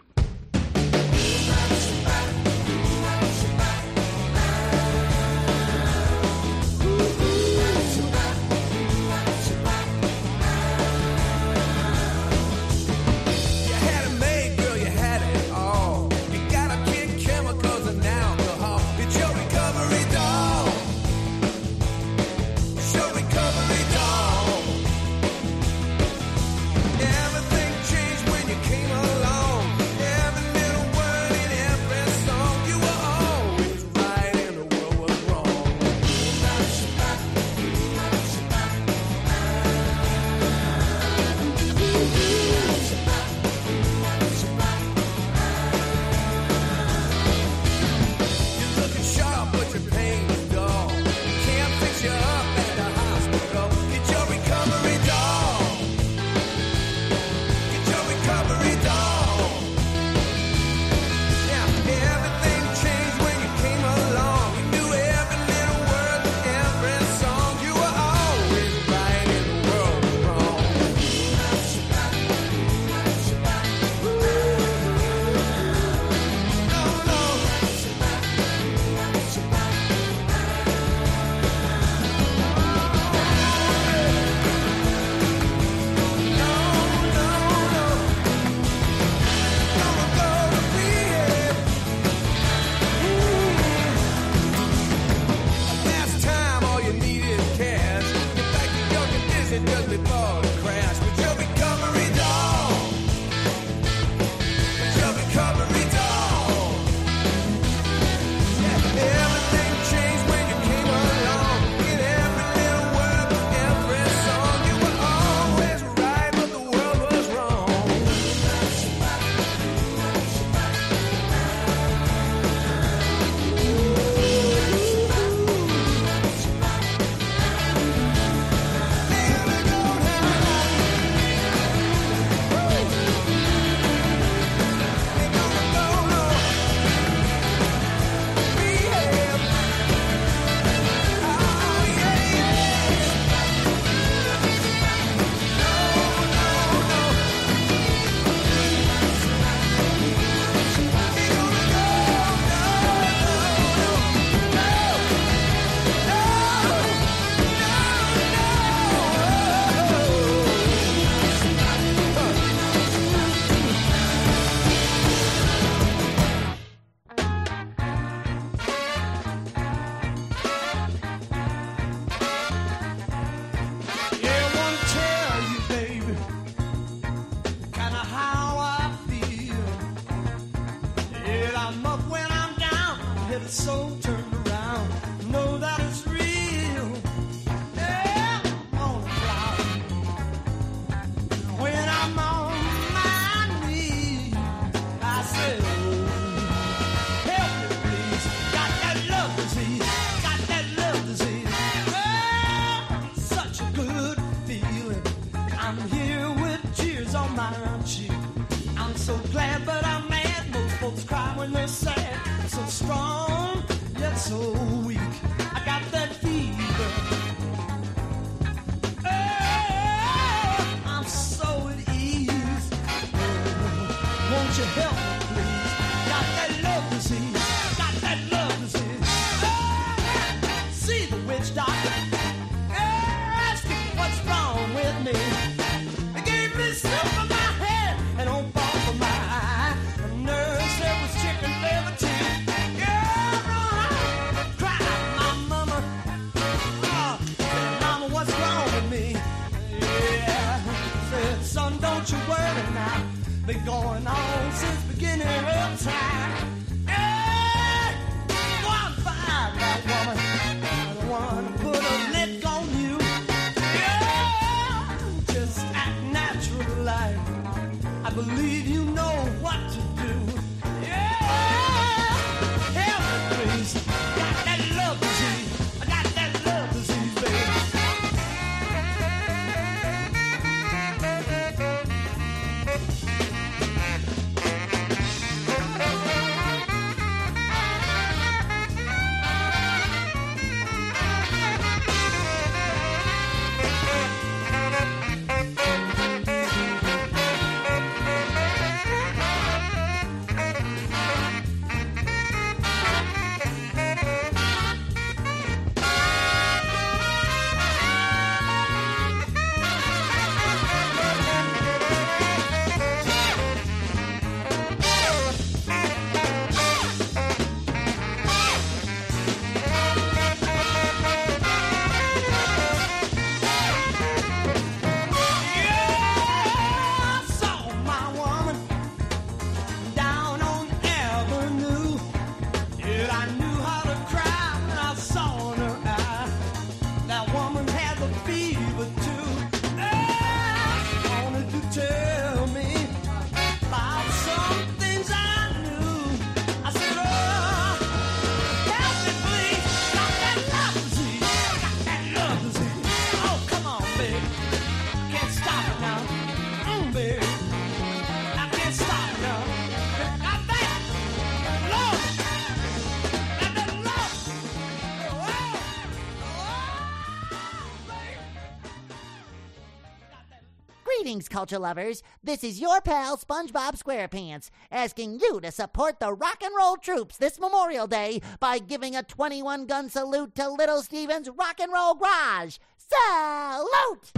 Greetings, culture lovers. This is your pal SpongeBob SquarePants asking you to support the rock and roll troops this Memorial Day by giving a 21 gun salute to Little Steven's Rock and Roll Garage. Salute!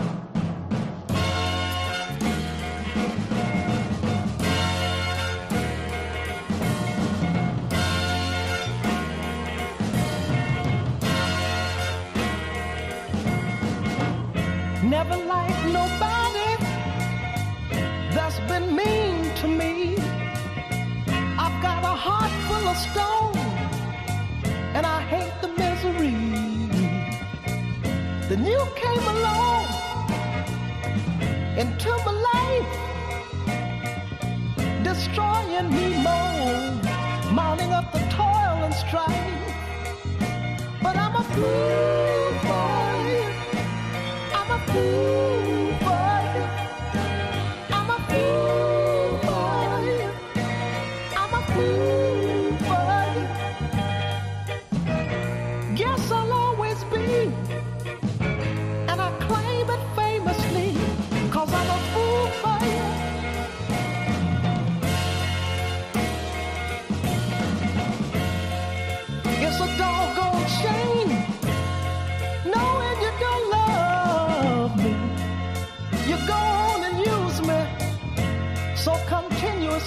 Never like a stone, and I hate the misery. Then you came along into my life, destroying me more, mounting up the toil and strife. But I'm a fool you. I'm a fool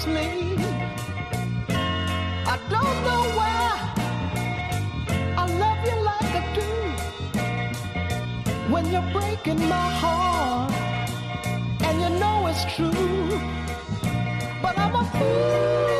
continuously. I don't know why I love you like I do when you're breaking my heart and you know it's true. But I'm a fool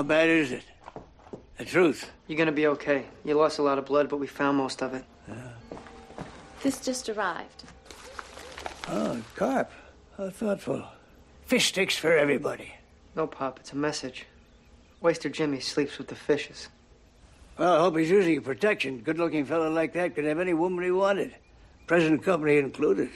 How bad is it? The truth. You're gonna be okay. You lost a lot of blood, but we found most of it. Uh. This just arrived. Oh, carp. How thoughtful. Fish sticks for everybody. No, Pop, it's a message. Waster Jimmy sleeps with the fishes. Well, I hope he's using your protection. Good looking fellow like that could have any woman he wanted, present company included.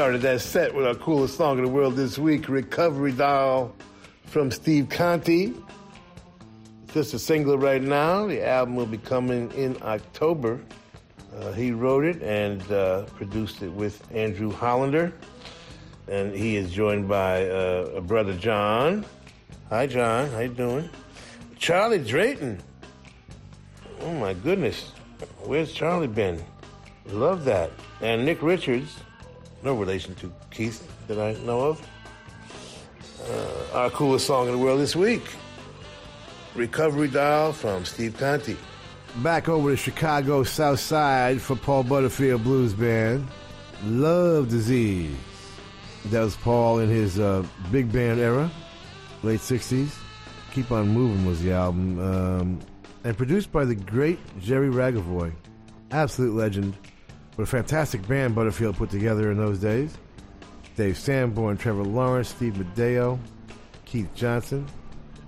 Started that set with our coolest song in the world this week, Recovery Doll from Steve Conte. It's just a single right now. The album will be coming in October. Uh, he wrote it and uh, produced it with Andrew Hollander. And he is joined by uh, a brother John. Hi, John. How you doing? Charlie Drayton. Oh my goodness. Where's Charlie been? Love that. And Nick Richards, no relation to Keith that I know of. Uh, our coolest song in the world this week. Recovery Doll from Steve Conte. Back over to Chicago South Side for Paul Butterfield Blues Band. Love Disease. That was Paul in his uh, big band era, late 60s. Keep On Moving was the album. Um, and produced by the great Jerry Ragavoy. Absolute legend. What a fantastic band Butterfield put together in those days. Dave Sanborn, Trevor Lawrence, Steve Madaio, Keith Johnson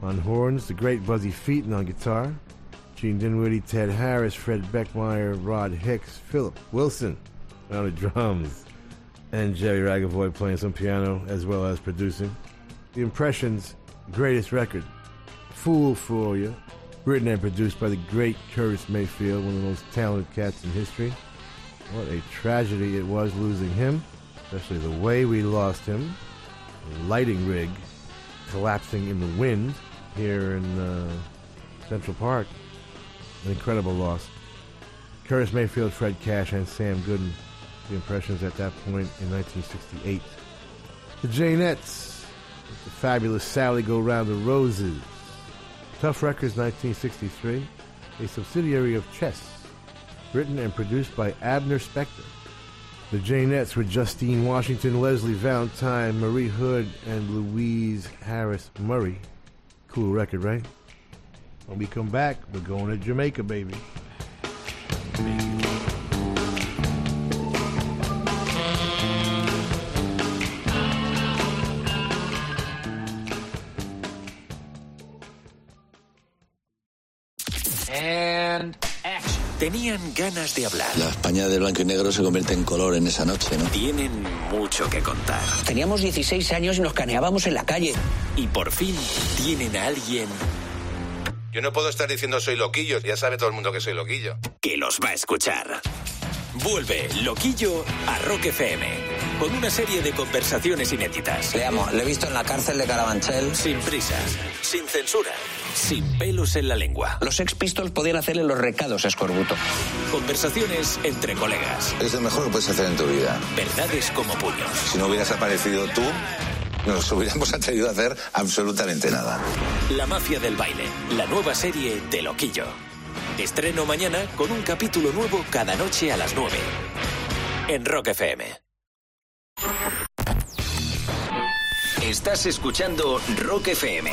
on horns, the great Buzzy Feiten on guitar, Gene Dinwiddie, Ted Harris, Fred Beckmeier, Rod Hicks, Philip Wilson on the drums, and Jerry Ragavoy playing some piano as well as producing. The Impressions' greatest record, Fool for You, written and produced by the great Curtis Mayfield, one of the most talented cats in history. What a tragedy it was losing him, especially the way we lost him. The lighting rig collapsing in the wind here in uh, Central Park. An incredible loss. Curtis Mayfield, Fred Cash, and Sam Gooden. The impressions at that point in 1968. The Jaynetts, the fabulous Sally Go Round the Roses. Tuff Records 1963, a subsidiary of Chess, written and produced by Abner Spector. The Jaynetts were Justine Washington, Leslie Valentine, Marie Hood, and Louise Harris Murray. Cool record, right? When we come back, we're going to Jamaica, baby. And. Tenían ganas de hablar. La España de blanco y negro se convierte en color en esa noche, ¿no? Tienen mucho que contar. Teníamos 16 años y nos caneábamos en la calle. Y por fin tienen a alguien Yo no puedo estar diciendo soy loquillo, ya sabe todo el mundo que soy loquillo. que los va a escuchar. Vuelve Loquillo a Rock FM con una serie de conversaciones inéditas. Le amo, le he visto en la cárcel de Carabanchel. Sin prisas, sin censura, sin pelos en la lengua. Los Sex Pistols podían hacerle los recados a Escorbuto. Conversaciones entre colegas. Es lo mejor que puedes hacer en tu vida. Verdades como puños. Si no hubieras aparecido tú, nos hubiéramos atrevido a hacer absolutamente nada. La mafia del baile, la nueva serie de Loquillo. Estreno mañana con un capítulo nuevo cada noche a las 9. En Rock FM. Estás escuchando Rock FM.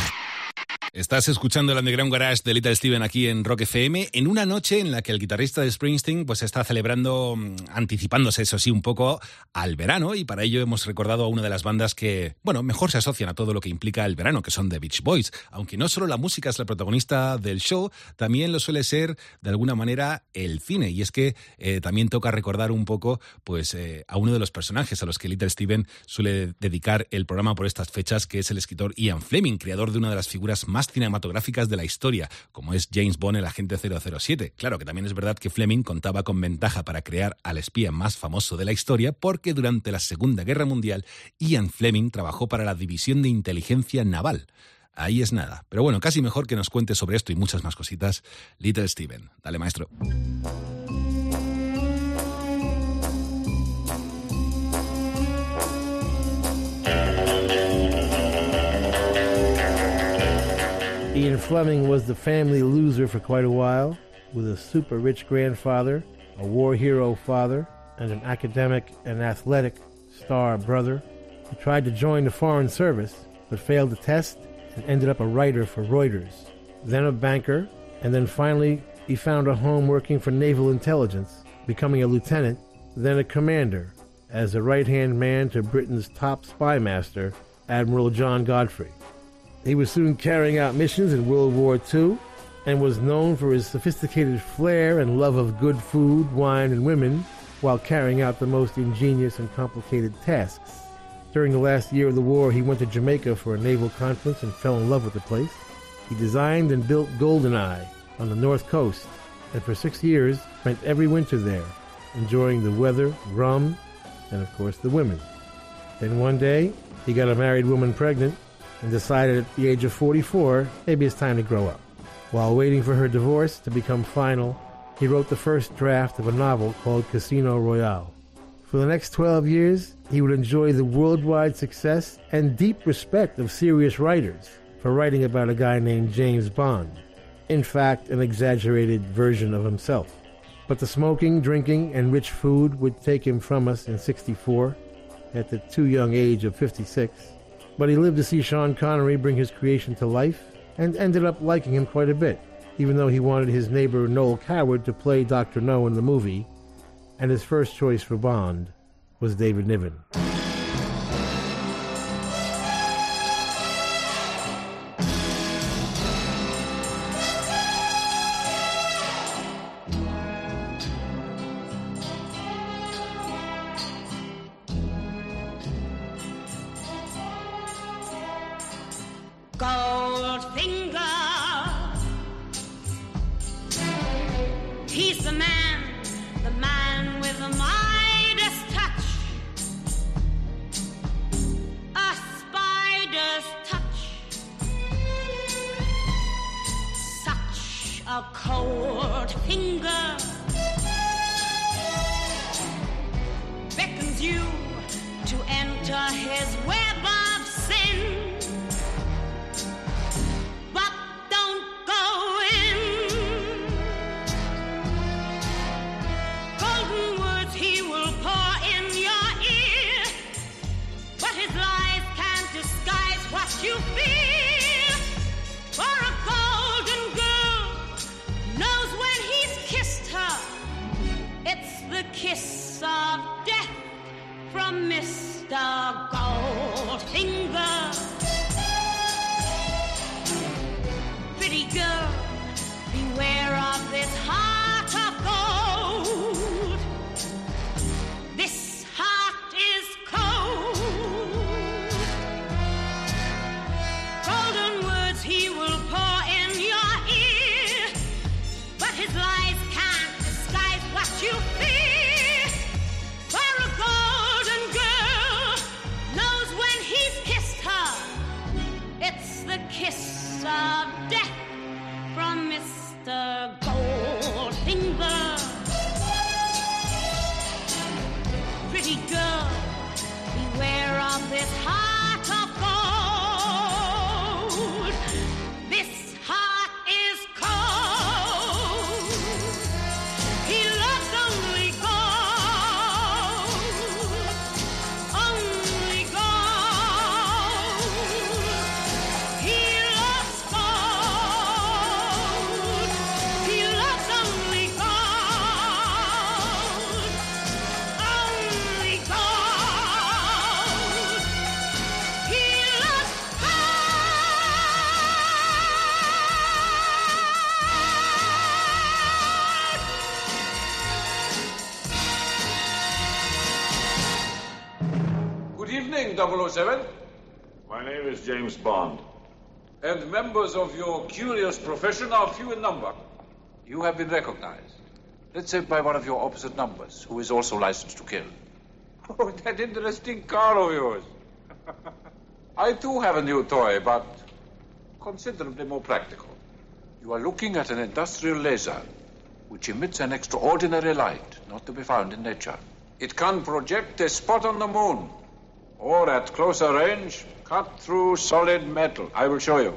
Estás escuchando el Underground Garage de Little Steven aquí en Rock FM en una noche en la que el guitarrista de Springsteen pues está celebrando, mm, anticipándose eso sí un poco al verano y para ello hemos recordado a una de las bandas que, bueno, mejor se asocian a todo lo que implica el verano, que son The Beach Boys. Aunque no solo la música es la protagonista del show, también lo suele ser de alguna manera el cine y es que eh, también toca recordar un poco pues eh, a uno de los personajes a los que Little Steven suele dedicar el programa por estas fechas, que es el escritor Ian Fleming, creador de una de las figuras más cinematográficas de la historia, como es James Bond el agente 007. Claro que también es verdad que Fleming contaba con ventaja para crear al espía más famoso de la historia, porque durante la Segunda Guerra Mundial Ian Fleming trabajó para la División de Inteligencia Naval. Ahí es nada. Pero bueno, casi mejor que nos cuente sobre esto y muchas más cositas. Little Steven. Dale, maestro. Ian Fleming was the family loser for quite a while, with a super rich grandfather, a war hero father, and an academic and athletic star brother. He tried to join the Foreign Service, but failed the test and ended up a writer for Reuters, then a banker, and then finally he found a home working for naval intelligence, becoming a lieutenant, then a commander, as a right hand man to Britain's top spy master, Admiral John Godfrey. He was soon carrying out missions in World War II and was known for his sophisticated flair and love of good food, wine, and women while carrying out the most ingenious and complicated tasks. During the last year of the war, he went to Jamaica for a naval conference and fell in love with the place. He designed and built Goldeneye on the north coast, and for six years spent every winter there, enjoying the weather, rum, and of course the women. Then one day, he got a married woman pregnant and decided at the age of 44, maybe it's time to grow up. While waiting for her divorce to become final, he wrote the first draft of a novel called Casino Royale. For the next 12 years, he would enjoy the worldwide success and deep respect of serious writers for writing about a guy named James Bond. In fact, an exaggerated version of himself. But the smoking, drinking, and rich food would take him from us in 64 at the too young age of 56. But he lived to see Sean Connery bring his creation to life and ended up liking him quite a bit, even though he wanted his neighbor Noel Coward to play Dr. No in the movie, and his first choice for Bond was David Niven. James Bond. And members of your curious profession are few in number. You have been recognized. Let's say by one of your opposite numbers, who is also licensed to kill. Oh, that interesting car of yours. I too have a new toy, but considerably more practical. You are looking at an industrial laser, which emits an extraordinary light not to be found in nature. It can project a spot on the moon, or at closer range, cut through solid metal. I will show you.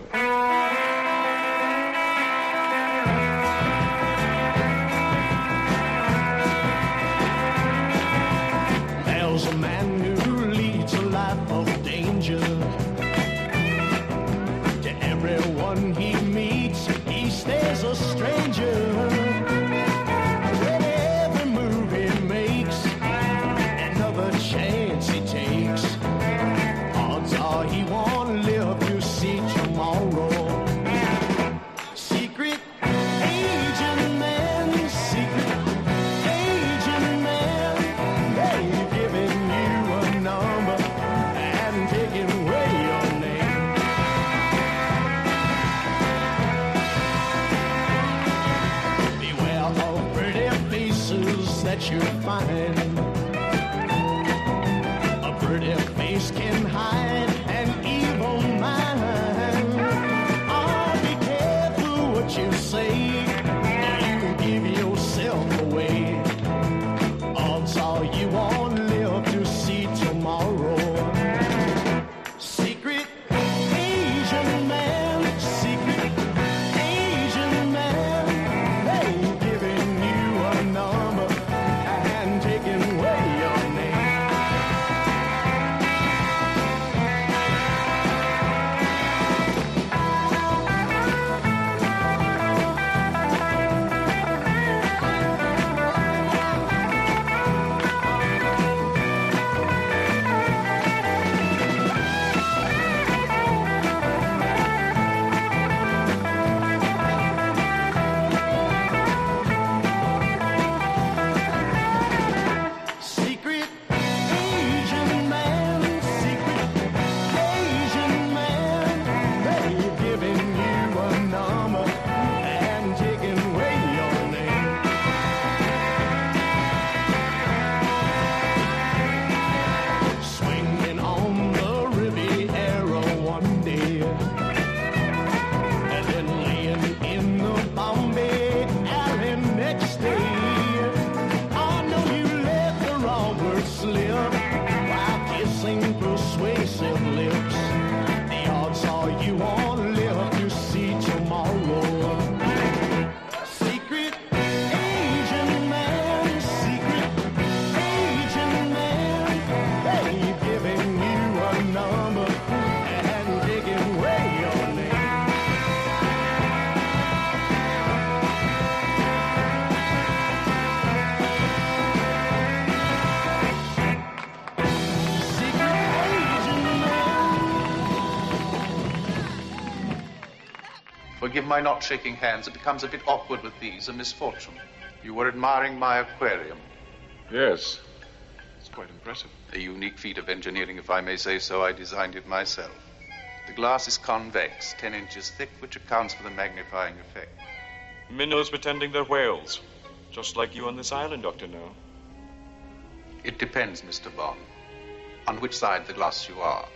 My not shaking hands. It becomes a bit awkward with these, a misfortune. You were admiring my aquarium. Yes. It's quite impressive. A unique feat of engineering, if I may say so. I designed it myself. The glass is convex, 10 inches thick, which accounts for the magnifying effect. Minnows pretending they're whales. Just like you on this island, Dr. No. It depends, Mr. Bond, on which side of the glass you are.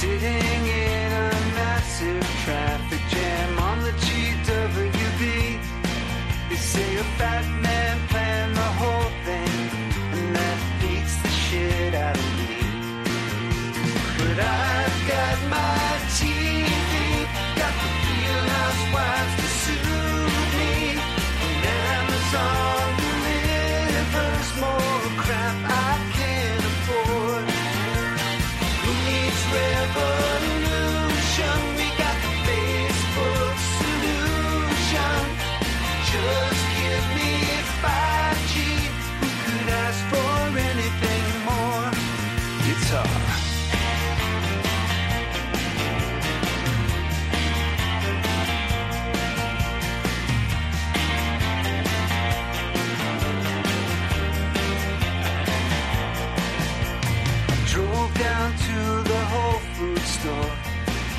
Sitting in a massive traffic jam on the GWB. They say a fat man planned the whole thing, and that beats the shit out of me. But I've got my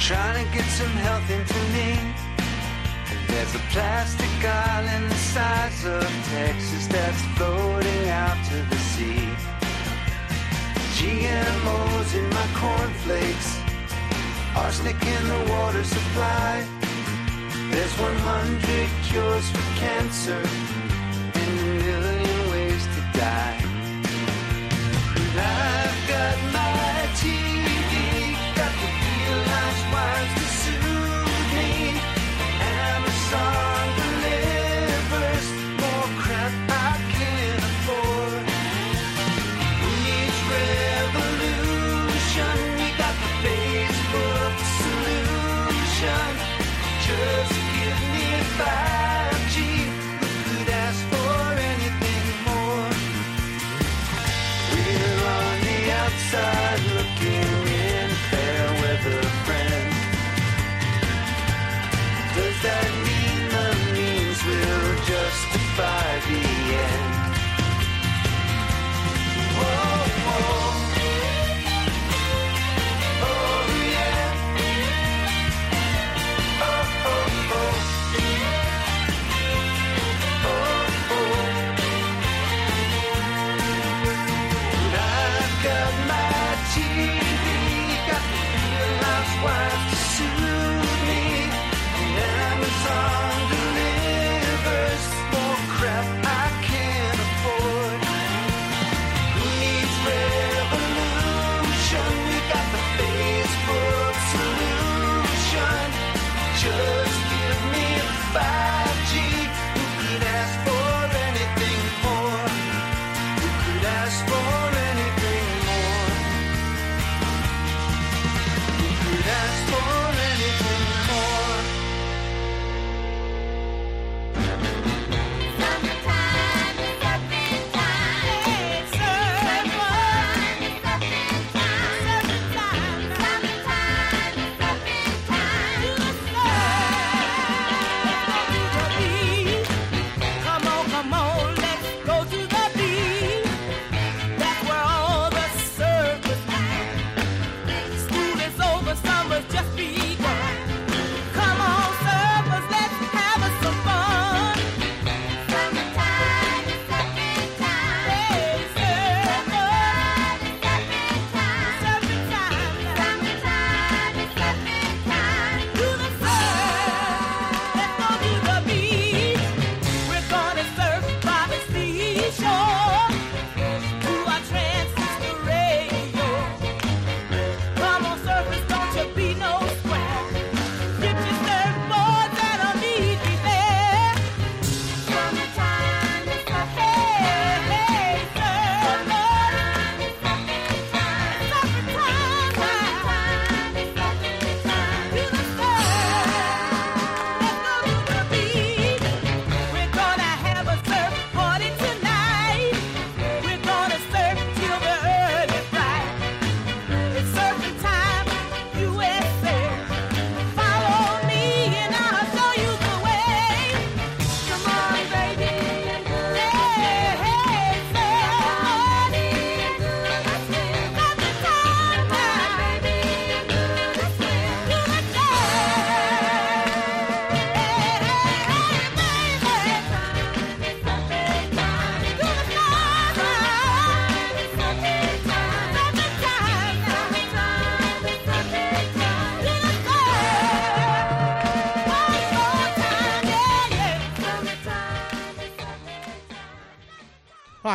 trying to get some health into me. There's a plastic island the size of Texas that's floating out to the sea. GMOs in my cornflakes, arsenic in the water supply. There's 100 cures for cancer and a million ways to die. And I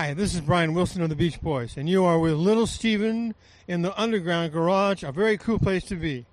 Hi, this is Brian Wilson of the Beach Boys, and you are with Little Steven in the Underground Garage, a very cool place to be.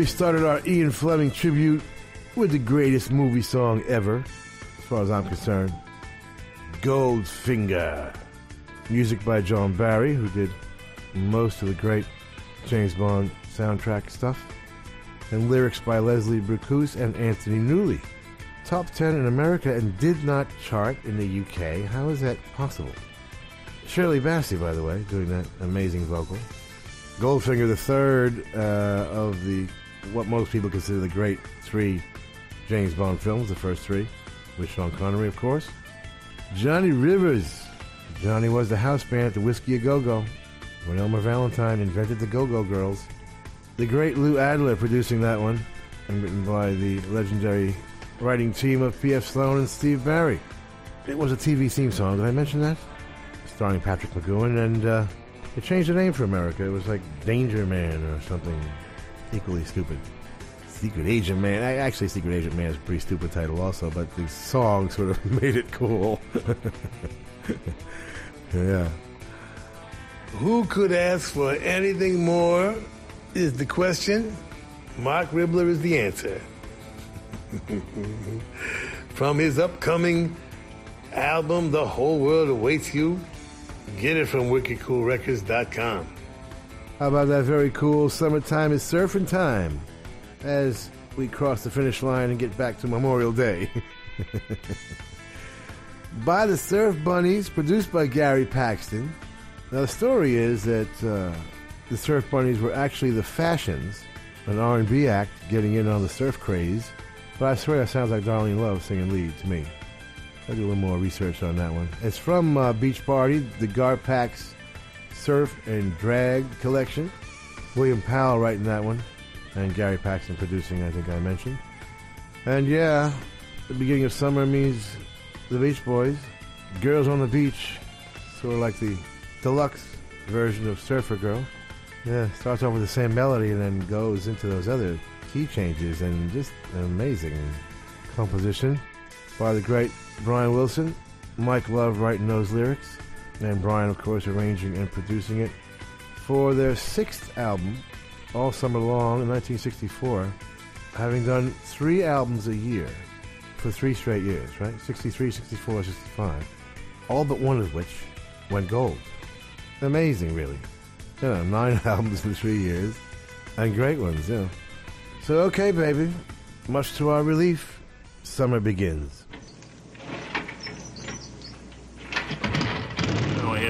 We started our Ian Fleming tribute with the greatest movie song ever, as far as I'm concerned Goldfinger. Music by John Barry, who did most of the great James Bond soundtrack stuff, and lyrics by Leslie Bricusse and Anthony Newley. Top 10 in America and did not chart in the UK. How is that possible? Shirley Bassey, by the way, doing that amazing vocal. Goldfinger, the third uh, of the what most people consider the great three James Bond films, the first three, with Sean Connery, of course. Johnny Rivers. Johnny was the house band at the Whisky A Go Go when Elmer Valentine invented the Go Go Girls. The great Lou Adler producing that one, and written by the legendary writing team of P.F. Sloan and Steve Barri. It was a TV theme song. Did I mention that? Starring Patrick McGoohan, and uh, it changed the name for America. It was like Danger Man or something equally stupid. Secret Agent Man. Actually, Secret Agent Man is a pretty stupid title, also, but the song sort of made it cool. yeah. Who could ask for anything more is the question. Marc Ribler is the answer. From his upcoming album, The Whole World Awaits You, get it from wickedcoolrecords.com. How about that very cool Summertime is Surfing Time as we cross the finish line and get back to Memorial Day. by the Surf Bunnies, produced by Gary Paxton. Now, the story is that uh, the Surf Bunnies were actually the Fashions, an R&B act getting in on the surf craze. But I swear that sounds like Darlene Love singing lead to me. I'll do a little more research on that one. It's from uh, Beach Party, the Gar Garpax Surf and Drag collection. William Powell writing that one, and Gary Paxton producing, I think I mentioned. And yeah, the beginning of summer means the Beach Boys. Girls on the Beach, sort of like the deluxe version of Surfer Girl. Yeah, starts off with the same melody and then goes into those other key changes and just an amazing composition by the great Brian Wilson. Mike Love writing those lyrics, and Brian, of course, arranging and producing it for their sixth album, All Summer Long, in 1964, having done three albums a year for three straight years, right? 63, 64, 65. All but one of which went gold. Amazing, really. You know, nine albums in three years, and great ones, yeah. So, okay, baby. Much to our relief, summer begins. Now I have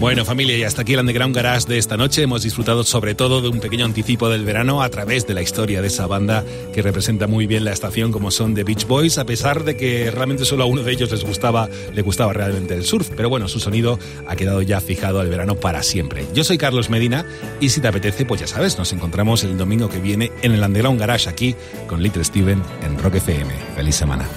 Bueno, familia, y hasta aquí el Underground Garage de esta noche. Hemos disfrutado sobre todo de un pequeño anticipo del verano a través de la historia de esa banda que representa muy bien la estación como son The Beach Boys, a pesar de que realmente solo a uno de ellos les gustaba, le gustaba realmente el surf. Pero bueno, su sonido ha quedado ya fijado al verano para siempre. Yo soy Carlos Medina y si te apetece, pues ya sabes, nos encontramos el domingo que viene en el Underground Garage aquí con Little Steven en Rock FM. Feliz semana.